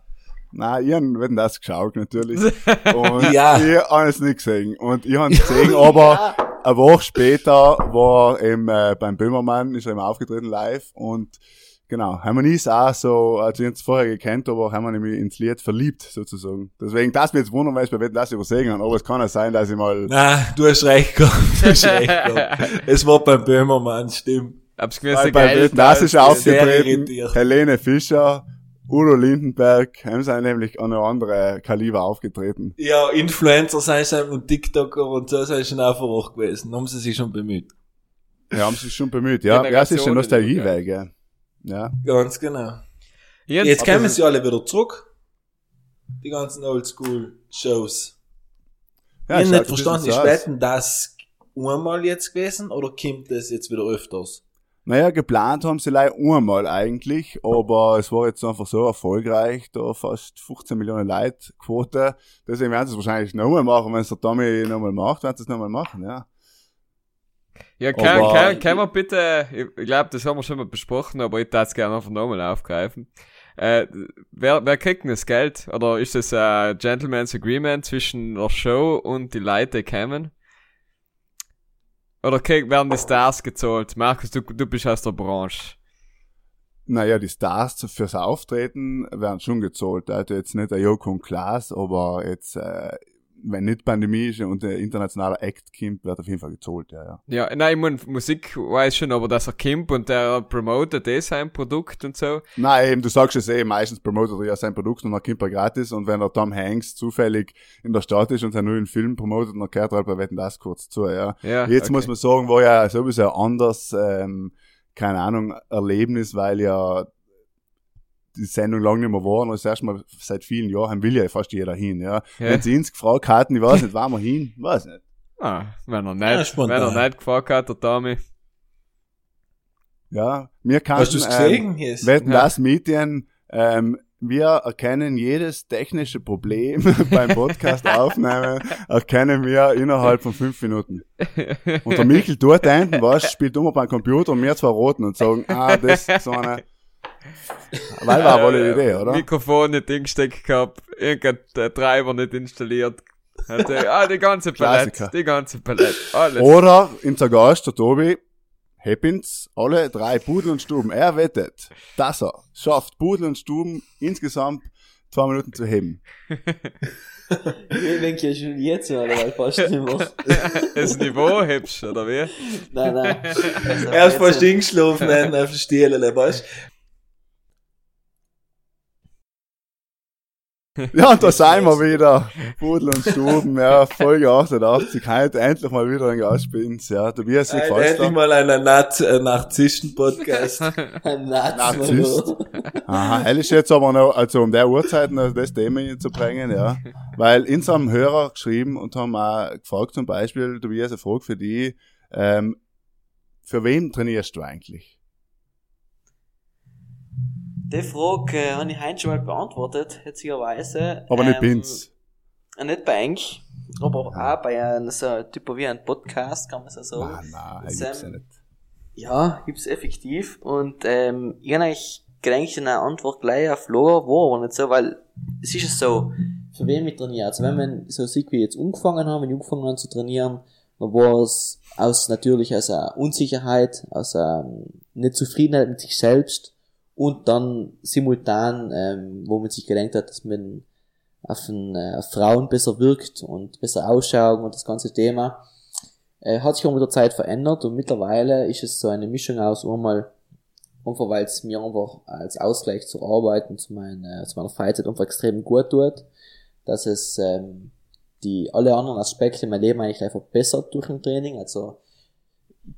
Nein, ich hab Wetten, das geschaut, natürlich. Und Ja. ich hab es nicht gesehen. Und ich hab es gesehen, aber eine Woche später war er eben, äh, beim Böhmermann, ist er eben aufgetreten live und Genau, haben wir nie auch so, also ich hab's vorher gekannt, aber haben wir nämlich ins Lied verliebt, sozusagen. Deswegen, das mir jetzt wundern, weil ich bei Wetten, das übersehen habe, aber es kann ja sein, dass ich mal, Na, du hast recht gehabt. Du hast recht gehabt. Es war beim Böhmermann, stimmt. Hab's weil gewusst, bei geil. Wetten, das ist aufgetreten. Helene Fischer, Udo Lindenberg, haben sie nämlich an einem anderen Kaliber aufgetreten. Ja, Influencer sei sie und TikToker und so sei schon einfach auch gewesen. Haben sie sich schon bemüht. Ja, haben sie sich schon bemüht, ja. Ja, es ist eine Generationen, Nostalgieweg, ja. Ja. Ganz genau. Jetzt aber- kommen sie alle wieder zurück. Die ganzen Oldschool-Shows. ja ich schaut hab nicht verstanden, ist. Wetten das einmal jetzt gewesen oder kommt das jetzt wieder öfters? Naja, geplant haben sie leider einmal eigentlich, aber es war jetzt einfach so erfolgreich, da fast 15 Millionen Leute Quote. Deswegen werden sie es wahrscheinlich nochmal machen, wenn es der Tommy nochmal macht, werden sie es nochmal machen, ja. Ja, kann, Aber- kann, kann man bitte, ich glaube, das haben wir schon mal besprochen, aber ich darf es gerne einfach nochmal aufgreifen. Äh, wer, wer kriegt denn das Geld? Oder ist das ein Gentleman's Agreement zwischen der Show und die Leute, die kommen? Oder krieg, werden die Stars gezahlt? Markus, du, du bist aus der Branche. Naja, die Stars fürs Auftreten werden schon gezahlt. Also jetzt nicht der Joko und Klaas, aber jetzt, äh, wenn nicht Pandemie ist und der internationale Act kommt, wird auf jeden Fall gezahlt, ja, ja. Ja, nein, ich mein, Musik weiß schon, aber dass er kommt und der promotet eh sein Produkt und so. Nein, eben, du sagst es eh, meistens promotet er ja sein Produkt und dann kommt er gratis und wenn der Tom Hanks zufällig in der Stadt ist und seinen neuen Film promotet, dann kehrt er halt bei Wetten das kurz zu, ja. Ja, Jetzt okay. muss man sagen, war ja sowieso ein anders, ähm, keine Ahnung, Erlebnis, weil ja die Sendung lange nicht mehr war und das erste Mal seit vielen Jahren will ja fast jeder hin, ja. Ja. Wenn sie uns gefragt hatten, ich weiß nicht, waren wir hin, weiß nicht. Ah, wenn er Ja, nicht, spontan. wenn er nicht gefragt hat, der Tommy. Ja, wir kannten, Hast du es gesehen? Yes. Wetten Ja. das Medien, ähm, wir erkennen jedes technische Problem beim Podcast aufnehmen, erkennen wir innerhalb von fünf Minuten. Und der Michel dort hinten, was, spielt immer beim Computer und wir zwei roten und sagen, ah, das ist so eine, weil war wohl eine Idee, oder? Mikrofon nicht ingesteckt gehabt, irgendein Treiber nicht installiert. Hatte, ah, die ganze Palette, die ganze Palette, alles. Oder unser Gast, der Tobi, Heppins, alle drei Pudel und Stuben. Er wettet, dass er schafft, Pudel und Stuben insgesamt zwei Minuten zu heben. Ich denke ja schon jetzt mal, weil fast nicht mehr. das Niveau hübsch, oder wie? Nein, nein. Also, Er ist fast hinten auf den Stielen, weißt Ja, und da sind wir wieder. Pudel und Stuben, ja, Folge 88. Heute endlich mal wieder ein Gastspins, ja. Tobias, wie du? gefällt's Endlich mal einen Naz äh, Narzissten-Podcast. Ein Narzisst. Aha, ist jetzt aber noch, also um der Uhrzeit noch das Thema zu bringen, ja. Weil uns haben Hörer geschrieben und haben auch gefragt, zum Beispiel, Tobias, eine Frage für die, ähm, für wen trainierst du eigentlich? Die Frage äh, habe ich heute schon mal beantwortet, witzigerweise. Aber nicht Ähm, Bins. äh, Nicht bei Eng, aber auch bei einem so Typ wie ein Podcast, kann man so sagen. Ah, nein, Das, gibt's ja ähm, nicht. Ja, gibt's effektiv. Und ähm, ich habe eigentlich gedacht, eine Antwort gleich auf Flor, war aber nicht so, weil es ist ja so, für wen ich trainiere. Also wenn man so sieht, wie wir jetzt angefangen haben, wenn ich angefangen habe zu trainieren, dann war es aus natürlich aus einer Unsicherheit, aus einer Nicht-Zufriedenheit mit sich selbst und dann simultan, ähm, wo man sich gedacht hat, dass man auf, ein, äh, auf Frauen besser wirkt und besser ausschaut und das ganze Thema äh, hat sich auch mit der Zeit verändert und mittlerweile ist es so eine Mischung aus einmal einfach weil es mir einfach als Ausgleich zur Arbeit und zu, meiner zu meiner Freizeit einfach extrem gut tut, dass es ähm, die alle anderen Aspekte in meinem Leben eigentlich einfach verbessert durch ein Training, also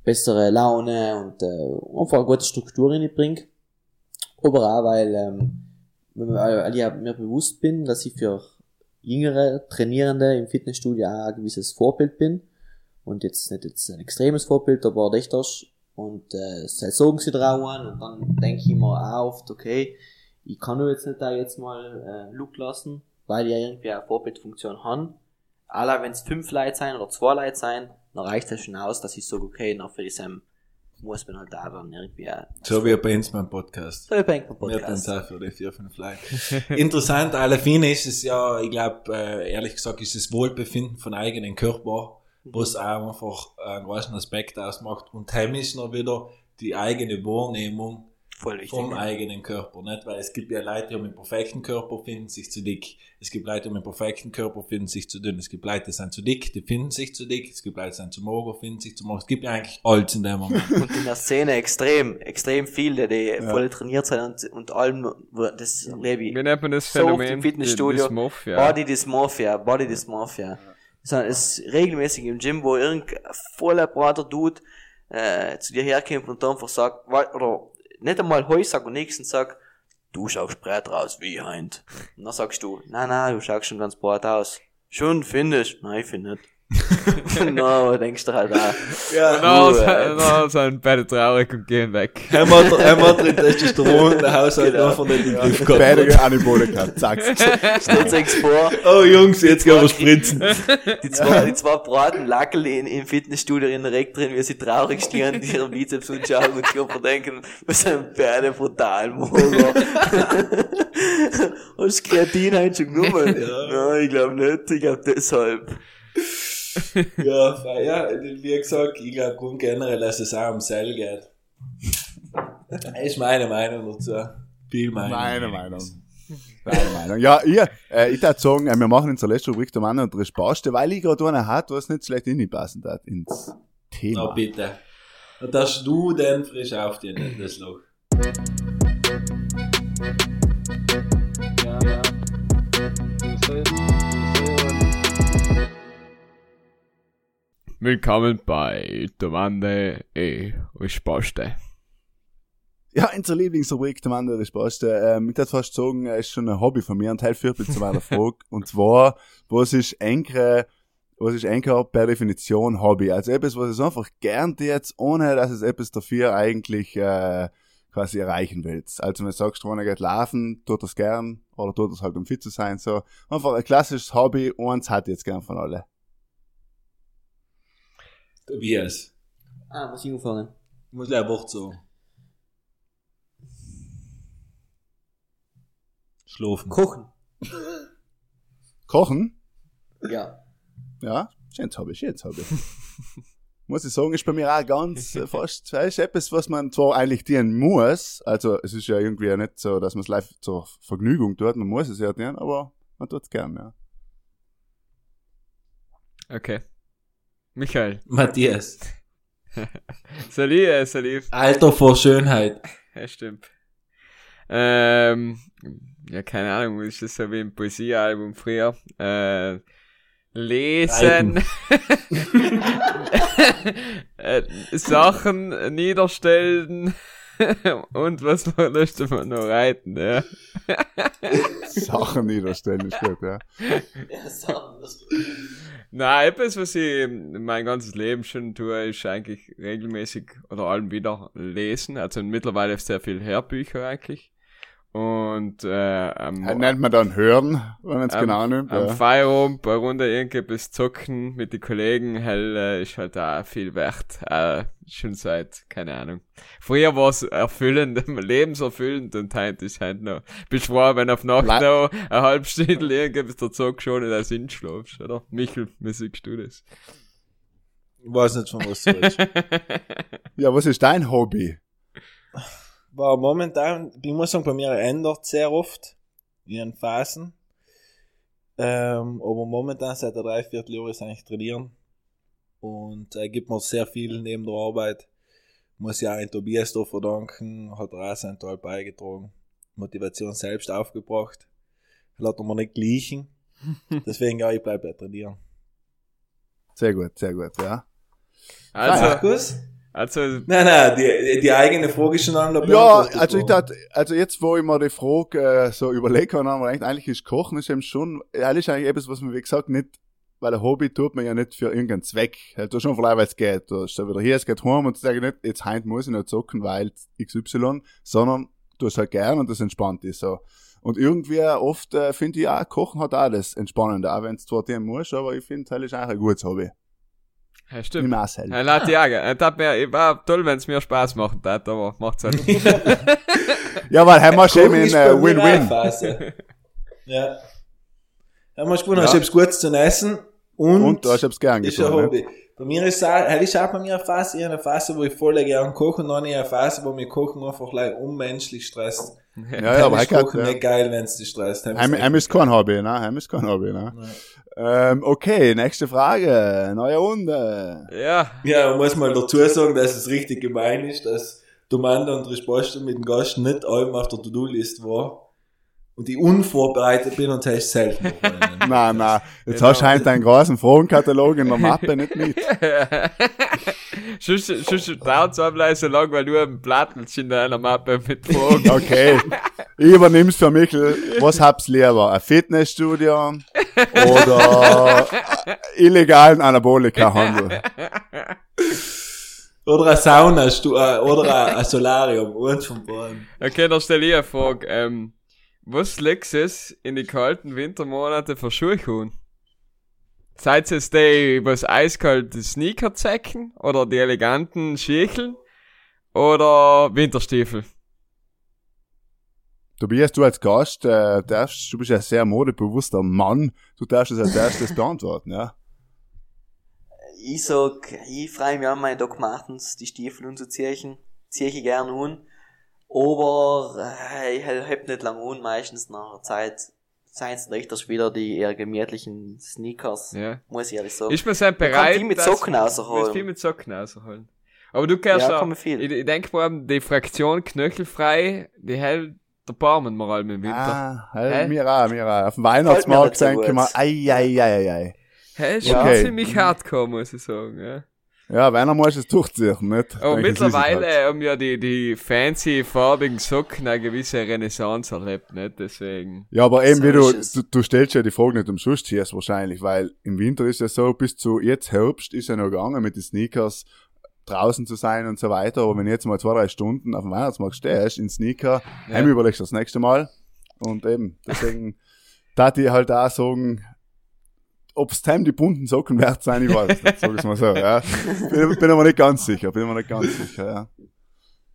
bessere Laune und äh, einfach eine gute Struktur reinbringt. Aber auch, weil, ähm, weil ich mir bewusst bin, dass ich für jüngere Trainierende im Fitnessstudio auch ein gewisses Vorbild bin. Und jetzt nicht jetzt ein extremes Vorbild, aber rechters. Und äh, sie sagen sie drauf und dann denke ich mir auch oft, okay, ich kann nur jetzt nicht da jetzt mal äh, Look lassen, weil ich ja irgendwie eine Vorbildfunktion haben. Allein wenn es fünf Leute sein oder zwei Leute sein, dann reicht das schon aus, dass ich sage, okay, nach für die Sam muss man halt da dann irgendwie auch. So wie bei uns beim Podcast. So wie bei beim Wir Podcast. dann für die vier, fünf Leute. Interessant, alle Fine ist es ja, ich glaube, äh, ehrlich gesagt, ist das Wohlbefinden von eigenen Körper, was auch einfach einen großen Aspekt ausmacht. Und heim ist noch wieder die eigene Wahrnehmung Voll wichtig. vom ja. eigenen Körper, nicht? Weil es gibt ja Leute, die haben einen perfekten Körper, finden sich zu dick. Es gibt Leute, die haben einen perfekten Körper, finden sich zu dünn. Es gibt Leute, die sind zu dick, die finden sich zu dick. Es gibt Leute, die sind zu mager, finden sich zu mager. Es gibt ja eigentlich alles in dem Moment. Und in der Szene extrem, extrem viele, die voll trainiert sind und, und allem, wo- das lebe ich. Wie nennt man das So Phänomen? im Fitnessstudio. Dysmorphia. Body Dysmorphia, Body Dysmorphia. Das ist regelmäßig im Gym, wo irgendein voller Brater Dude äh, zu dir herkommt und dann einfach sagt, oder nicht einmal Heu sagt und nächstens sagt, du schaust breit raus wie Heint. Und dann sagst du, nein, nein, du schaust schon ganz breit aus. Schon, findest? Nein, ich finde nicht. no, denkst du halt auch. ja, äh, na, sind beide traurig und gehen weg. Einmal, einmal drin Testosteron, der Haushalt Genau. einfach nicht in den Griff gehabt. Beide Anabolika, zack. Stellt euch vor, Oh Jungs, jetzt gehen wir spritzen. die zwei, die zwei braten Lackel in, im Fitnessstudio in der Reck drin, wie sie traurig stehen, die ihre Bizeps anschauen und sich einfach denken, wir sind beide brutal moger. Hast du Kreatin heute schon genommen? Nein, ich glaube nicht, ich glaube deshalb. Ja, ja, wie gesagt, ich glaube Grund generell, dass es auch um Seil geht. Das ist meine Meinung dazu. Viel Meinung. Meine Meinung. Meine Meinung. Ja, ihr, äh, ich würde sagen, äh, wir machen in der letzten Rubrik der Mann und der Spaste, weil ich gerade eine hat, was nicht schlecht reinpassen hat ins Na Thema. bitte. Und dass du den frisch auf dir das Loch. Willkommen bei Domande e Risposte. Ja, in der Lieblingsrubrik der Mann der Spaste. Ähm, ich würde fast sagen, es ist schon ein Hobby von mir und halt führt mich zu meiner Frage. Und zwar, was ist enkere, was ist enker per Definition Hobby? Also etwas, was es einfach gern jetzt, ohne dass es etwas dafür eigentlich äh, quasi erreichen willst. Also wenn du sagst, einer geht laufen, tut das gern, oder tut das halt um fit zu sein, so. Einfach ein klassisches Hobby, eins hat jetzt gern von alle. Tobias. Ah, muss ich anfangen? Muss ich ein Wort sagen. Schlafen. Kochen. Kochen? Ja. Ja, schönes Hobby, schönes Hobby. Muss ich sagen, ist bei mir auch ganz äh, fast, weißt, etwas, was man zwar eigentlich dienen muss, also es ist ja irgendwie ja nicht so, dass man es live zur Vergnügung tut, man muss es ja dienen, aber man tut es gern, ja. Okay. Michael. Matthias. Salut, äh, salut. Alter vor Schönheit. Ja, stimmt. Ähm, ja, keine Ahnung, ist das so wie ein Poesiealbum früher? Äh, lesen. äh, Sachen niederstellen. Und was möchte man noch reiten, ja? Sachen niederstellen ist gut, ja. Ja, so, das Na, etwas, was ich mein ganzes Leben schon tue, ist eigentlich regelmäßig oder allem wieder lesen. Also mittlerweile sehr viel Hörbücher eigentlich. Und äh, am, Das nennt man dann Hören, wenn man es am, genau nimmt. am Ja. Feierabend bei Runde irgendetwas zocken mit den Kollegen, hell, äh, ist halt auch viel wert. Äh, schon seit, keine Ahnung. Früher war es erfüllend, lebenserfüllend und heute ist halt noch beschworen, wenn auf Nacht Le- noch eine halbe Stunde irgendetwas der Zock schon in der Sinn schlafst, oder? Michel, wie siehst du das? Ich weiß nicht, von was du ja, was ist dein Hobby? War momentan, ich muss sagen, bei mir ändert sehr oft in Phasen. Ähm, aber momentan seit der Dreivierteljahr ist eigentlich trainieren. Und er gibt mir sehr viel neben der Arbeit. Muss ja auch den Tobias da verdanken, hat er auch seinen Teil beigetragen. Motivation selbst aufgebracht. Hat er mir nicht gleichen. Deswegen, ja, ich bleib bei trainieren. Sehr gut, sehr gut, ja. Also, Markus? Also, Nein, nein, die, die eigene Frage ist schon einmal Ja, beantwortet also ich dachte, also jetzt, wo ich mir die Frage äh, so überlegt habe, haben wir eigentlich, eigentlich ist Kochen ist eben schon, ehrlich eigentlich etwas, was man, wie gesagt, nicht, weil ein Hobby tut man ja nicht für irgendeinen Zweck. Halt, du schon vielleicht, weil es geht. Du bist dann wieder hier, es geht heim und sage nicht, jetzt heint muss ich nicht zocken, weil XY, sondern du hast halt gern und das entspannt ist so. Und irgendwie oft äh, finde ich auch, Kochen hat auch das Entspannende, auch wenn es zwar dem muss, aber ich finde, das ist eigentlich ein gutes Hobby. Ja, Im stimmt. Er hat ja, es hat mir, war toll, wenn es mir Spaß macht, hat, aber macht's halt. Ja, weil haben wir schon in äh, Win-Win. Ja. Haben wir gewonnen, Ja. hast du etwas Gutes zu essen und, Und du hast es gern ist ein getan. ne? Hobby. Bei mir ist es auch, ist auch bei mir eine Phase, ich habe eine Phase, wo ich voll gern koche und dann habe ich eine Phase, wo mir Kochen einfach like, unmenschlich stresst. Ja, ja, aber halt Kochen ja. nicht geil, wenn es dich stresst. Heim Heim, ist heim ist kein Hobby, ne? Heim ist kein Hobby, ne? Ähm, okay, nächste Frage. Neue Runde. ja, Ja, man muss mal dazu sagen, dass es richtig gemein ist, dass Domanda und Resposta mit dem Gast nicht allem auf der To-Do-List war. Und ich unvorbereitet bin und das ist selten. Na, na, jetzt Genau. hast du halt einen großen Fragenkatalog in der Mappe nicht mit. Sonst, dauert es aber so lang, weil du ein Plattelchen in deiner Mappe mit Fragen. Okay. Ich übernimm's für Michel. Was hab's lieber? Ein Fitnessstudio oder illegalen Anabolika-Handel? Oder ein Sauna, äh, oder ein, Solarium, und von beiden. Okay, dann stelle ich eine Frage. Ähm, was legst du es in die kalten Wintermonate für Schuhe an? Seid es die, was eiskalte Sneaker zecken? Oder die eleganten Schächeln? Oder Winterstiefel? Tobias, du als Gast, äh, darfst, du bist ja ein sehr modebewusster Mann. Du darfst es als erstes beantworten, ja? Ich sag, ich freue mich an meine Doc Martens, die Stiefel und so ziechen. Zieh ich gern an. Aber, äh, ich hab nicht lang an, meistens nach einer Zeit. Seien es öfters wieder die eher gemütlichen Sneakers. Ja. Muss ich ehrlich sagen. Ist man sehr kann bereit? viel mit dass- Socken rausholen. viel mit Socken rausholen. Aber du kannst Ja, auch, kann viel. ich, ich denke vor allem, die Fraktion knöchelfrei, die hält der Barmen mal allem im Winter. Ah, Hä? hey, mir auch, mir auch. Auf dem Weihnachtsmarkt nicht ich gut. mir, ei, ei, ei, ei, ei. Hä, ist Ja. schon Okay. ziemlich hardcore, muss ich sagen, ja. Ja, wenn er muss es durchziehen, nicht? Aber ist mittlerweile halt. haben ja die, die fancy farbigen Socken eine gewisse Renaissance erlebt, nicht? Deswegen. Ja, aber eben, So wie du, ist du, du stellst ja die Frage nicht umsonst hier wahrscheinlich, weil im Winter ist ja so, bis zu jetzt Herbst ist ja noch gegangen mit den Sneakers draußen zu sein und so weiter, aber wenn du jetzt mal zwei, drei Stunden auf dem Weihnachtsmarkt stehst, in Sneaker, Ja. heim überlegst du das nächste Mal und eben, deswegen, da die halt auch sagen, ob's Time die bunten Socken wert sein, ich weiß nicht, sag ich mal so, ja. Bin, bin aber nicht ganz sicher, bin mir nicht ganz sicher, ja.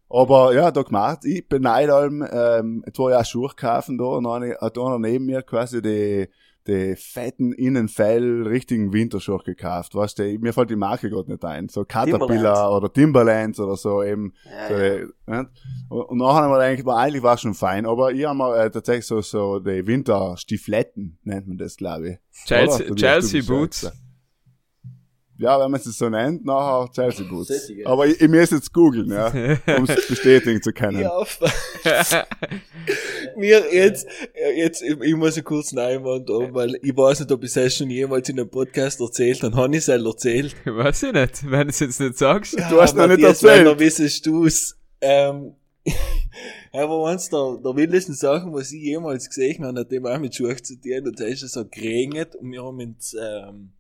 Aber ja, da gemacht, ich beneide allem, ähm, jetzt war ja auch Schuhe kaufen da und eine, hat einer neben mir quasi die, die fetten Innenfell richtigen Winterschuhe gekauft, weißt du, mir fällt die Marke gerade nicht ein, so Caterpillar Timberland. oder Timberlands oder so eben, Ja, so ja. die, nicht? Und, und nachher haben wir eigentlich, war eigentlich war schon fein, aber ich habe mir äh, tatsächlich so, so die Winterstiefletten, nennt man das, glaube ich. Chelsea, Chelsea Boots. ja- Ja, wenn man es so nennt, nachher Chelsea Boots. Aber ich, ich muss jetzt googeln, ja, um es bestätigen zu können. Ja, mir jetzt, jetzt, ich, muss einen kurzen Einwand haben, weil ich weiß nicht, ob ich es schon jemals in einem Podcast erzählt habe. Habe ich es erzählt? Weiß ich nicht, wenn du es jetzt nicht sagst. Du hast noch nicht erzählt. Dann wissest du's. Ähm, aber eins der, der wildesten Sachen, was ich jemals gesehen habe, hat dem auch mit Schuhe zu tun, und da ist es so geregnet, und wir haben uns, ähm,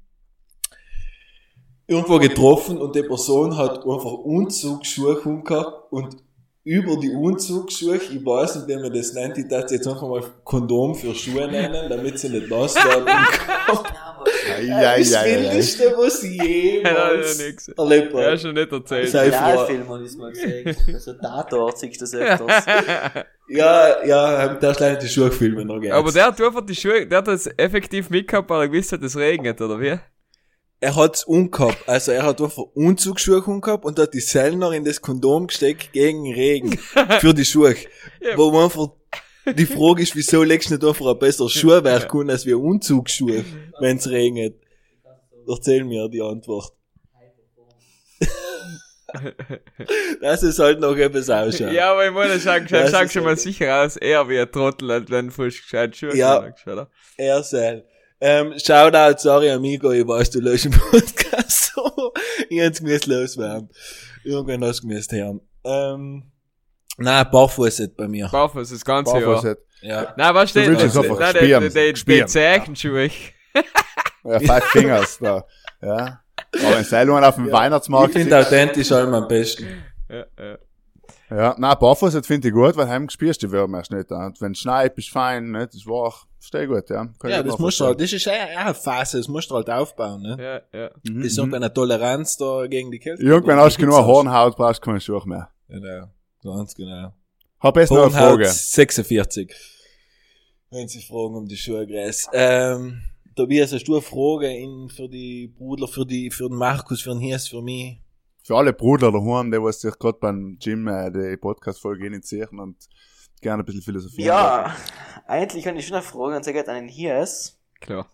irgendwo getroffen, und die Person hat einfach Umzugsschuhe gehabt, und über die Umzugsschuhe, ich weiß nicht, wie man das nennt, ich darf jetzt einfach mal Kondom für Schuhe nennen, damit sie nicht nass werden. Ei, ei, das ei. Wildeste, was ich jemals Ja, erlebt Ja, habe. schon nicht erzählt. Realfilm habe ich mal gesehen. Also Tatort siehst du das öfters. Ja, ja, der ist leider die Schuhe gefilmt noch gerne. Aber der hat einfach die Schuhe, der hat das effektiv mitgehabt, weil er gewusst hat, es regnet, oder wie? Er hat's umgehabt. Also er hat einfach Umzugsschuhe umgehabt und hat die Sellner in das Kondom gesteckt gegen Regen. Für die Schuhe. Ja. Wo man einfach, die Frage ist, wieso legst du nicht einfach ein besseres Schuhwerk an, als wir Umzugsschuhe, wenn's regnet? Erzähl mir die Antwort. das ist halt noch etwas ausschauen. Ja, aber ich meine, schau, schau, schau schon mal halt- sicher aus, eher wie ein Trottel, als wenn du gescheit Schuhe Ja. oder? Er sei. Ähm, Shoutout, sorry amigo, ich weiß, du löst den Podcast so. ich hätt's gemäß loswerden. Irgendwann hast du gemäß hören. Ähm, nein, Barfuß bei mir. Barfuß das ganze Jahr. hat. Ja. Nein, was steht? willst es einfach nein, spielen. die- die- Die Spielen. Zeichenschuhe. Ja, Five Fingers da. Ja. Aber wenn Seilungen auf dem Ich Weihnachtsmarkt finde authentisch allem am besten. Ja, ja. Ja, nein, Barfuß finde ich gut, weil heim spürst du die Würmer erst nicht. Und wenn es schneit, bist du fein, ne? Das war auch, verstehe gut, ja. Kann Ja, das musst du halt, das ist ja ja eine Phase, das musst du halt aufbauen, ne? Ja, ja. Mhm, Bis mhm. irgendwann eine Toleranz da gegen die Kälte. Irgendwann hast du genug Hornhaut, brauchst du keine Schuhe mehr. Genau, ganz genau. Hab jetzt noch eine Frage. 46. Wenn Sie fragen um die Schuhgräs. Ähm, Tobias, hast du eine Frage in, für die Brudler, für die, für den Markus, für den Hirs, für mich? Für alle Brudler daheim, die was sich gerade beim Gym äh, die Podcast-Folge initiieren und gerne ein bisschen philosophieren. Ja, eigentlich habe ich schon eine Frage und sie geht an den Hiers. Klar.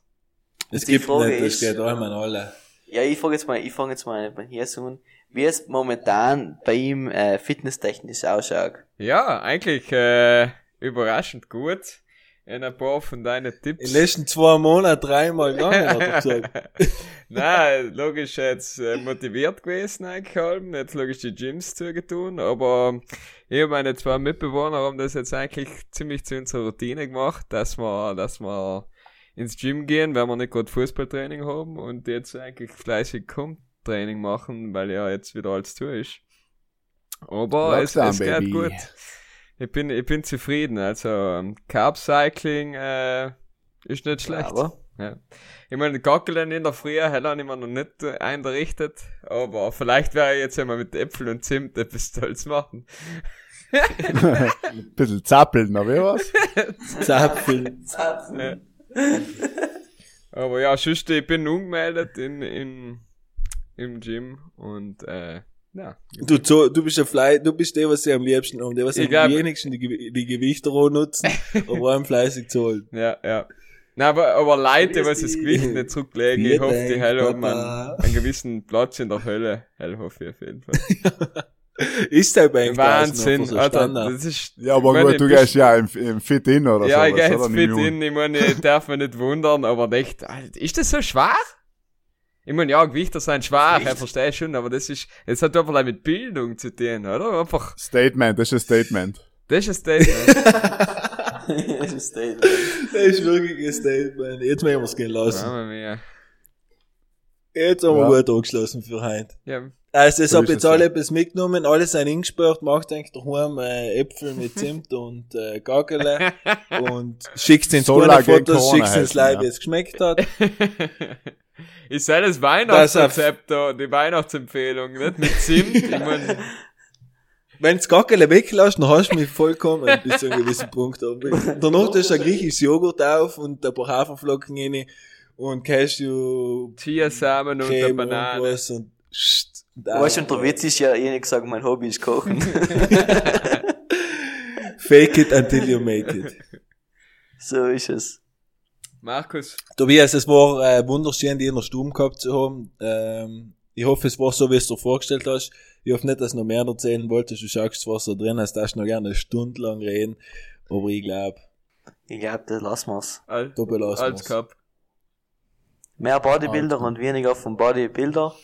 Es gibt Frage nicht, das ist- geht allem an alle. Ja, ich frage jetzt mal, ich fange jetzt mal bei Hiers an. Wie es momentan bei ihm äh, fitnesstechnisch ausschaut. Ja, eigentlich äh, überraschend gut. In ein paar von deinen In Tipps. den letzten zwei Monaten dreimal gegangen, hat er gesagt. Nein, logisch jetzt äh, motiviert gewesen eigentlich halben, jetzt logisch die Gyms zugetun, aber ich und meine zwei Mitbewohner haben das jetzt eigentlich ziemlich zu unserer Routine gemacht, dass wir, dass wir ins Gym gehen, wenn wir nicht gerade Fußballtraining haben und jetzt eigentlich fleißig Training machen, weil ja jetzt wieder alles zu ist. Aber es, Lockdown, es geht Baby. gut. Ich bin, ich bin zufrieden, also ähm, Carb Cycling äh, ist nicht schlecht. Aber Ja. Ich meine, Gackelen in der Früh hätte ich mir noch nicht äh, eingerichtet, aber vielleicht wäre ich jetzt einmal mit Äpfel und Zimt etwas Tolles machen. Ein bisschen zappeln, aber wie was? Zapfen. Aber ja, sonst, ich bin ungemeldet in, in, im Gym und, äh, ja. Du, zo- du bist der Fleisch, du bist der, was sie am liebsten haben, der, was Ich am wenigsten die, Gew- die Gewichte auch nutzen, aber einem fleißig zahlen. Ja, ja. Na, aber, aber Leute, was das Gewicht nicht zurücklegen, ich hoffe, die Hölle haben einen, einen gewissen Platz in der Hölle. Hell hoffe ich auf jeden Fall. Ist der bei Wahnsinn, so Alter, das ist, Ja, aber meine, gut, du gehst ja im, im Fit in oder Ja, so. ich gehe jetzt fit in, ich meine, ich darf mich nicht wundern, aber echt, Alter, ist das so schwer? Ich meine, ja, Gewichter sind schwer, ich verstehe schon, aber das ist, es hat einfach mit Bildung zu tun, oder? Einfach, Statement, das ist ein Statement. das ist ein Statement. das ist das. Das ist wirklich ein Statement. Jetzt müssen wir es gehen lassen. Jetzt haben wir Ja. gut angeschlossen für heute. Ja, Also, es So hab ist jetzt alle ja. etwas mitgenommen, alle sind eingesperrt, macht eigentlich daheim äh, Äpfel mit Zimt und äh, Gagele und schickst ins Fotos, Corona schickst ins ja. wie es geschmeckt hat. ich sehe das Weihnachtsrezept da, die Weihnachtsempfehlung, nicht mit Zimt, ich mein, Wenn's Gagele weglässt, dann hast du mich vollkommen bis zu einem gewissen Punkt. Aber danach tust du ein griechisches Joghurt auf und ein paar Haferflocken rein und Cashew, Chiasamen und eine Banane. und, und Weißt du, und der Witz ist ja, hab gesagt, mein Hobby ist Kochen. Fake it until you make it. so ist es. Markus, Tobias, es war äh, wunderschön, dich in der Stube gehabt zu haben. Ähm, ich hoffe, es war so, wie es dir vorgestellt hast. Ich hoffe nicht, dass du noch mehr erzählen wolltest. Du schaust zwar so drin, als darfst du noch gerne eine Stunde lang reden. Aber ich glaube, Ich glaub, das lassen wir's. Al da belassen wir's. Mehr Bodybuilder und weniger vom Bodybuilder.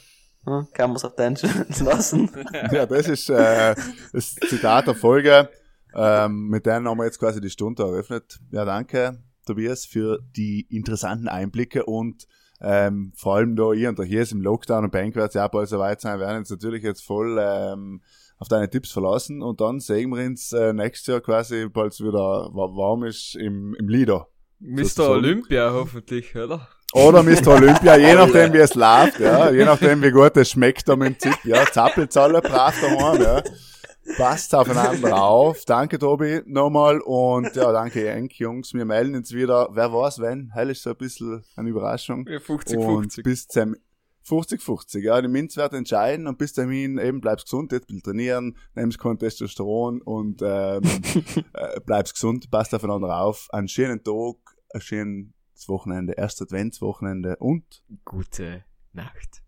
Hm, kann man's auf den lassen. Ja, das ist äh, das Zitat der Folge. Ähm, mit denen haben wir jetzt quasi die Stunde eröffnet. Ja, danke, Tobias, für die interessanten Einblicke und ähm, vor allem da ihr und der hier ist im Lockdown und Bank wird ja bald soweit sein, werden uns natürlich jetzt voll ähm, auf deine Tipps verlassen und dann sehen wir uns äh, nächstes Jahr quasi, bald es wieder wa- warm ist, im, im Lieder. Mr. Olympia hoffentlich, oder? Oder Mr. Olympia, je nachdem wie es läuft, ja, je nachdem wie gut es schmeckt dem Tipp, ja, zappelt's alle brav daheim, ja. Passt aufeinander auf. Danke, Tobi, nochmal. Und ja, danke, Enk, Jungs. Wir melden uns wieder. Wer weiß, wenn? Hell ist so ein bisschen eine Überraschung. Ja, 50, und 50. bis zum 50-50, ja. Die Minz wird entscheiden und bis dahin eben bleibst gesund, jetzt bisschen trainieren, nimmst kein Testosteron und ähm, äh, bleibst gesund, passt aufeinander auf. Einen schönen Tag, ein schönes Wochenende, erstes Adventswochenende und Gute Nacht.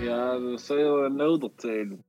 Ja, dat zou je wel nodig zijn.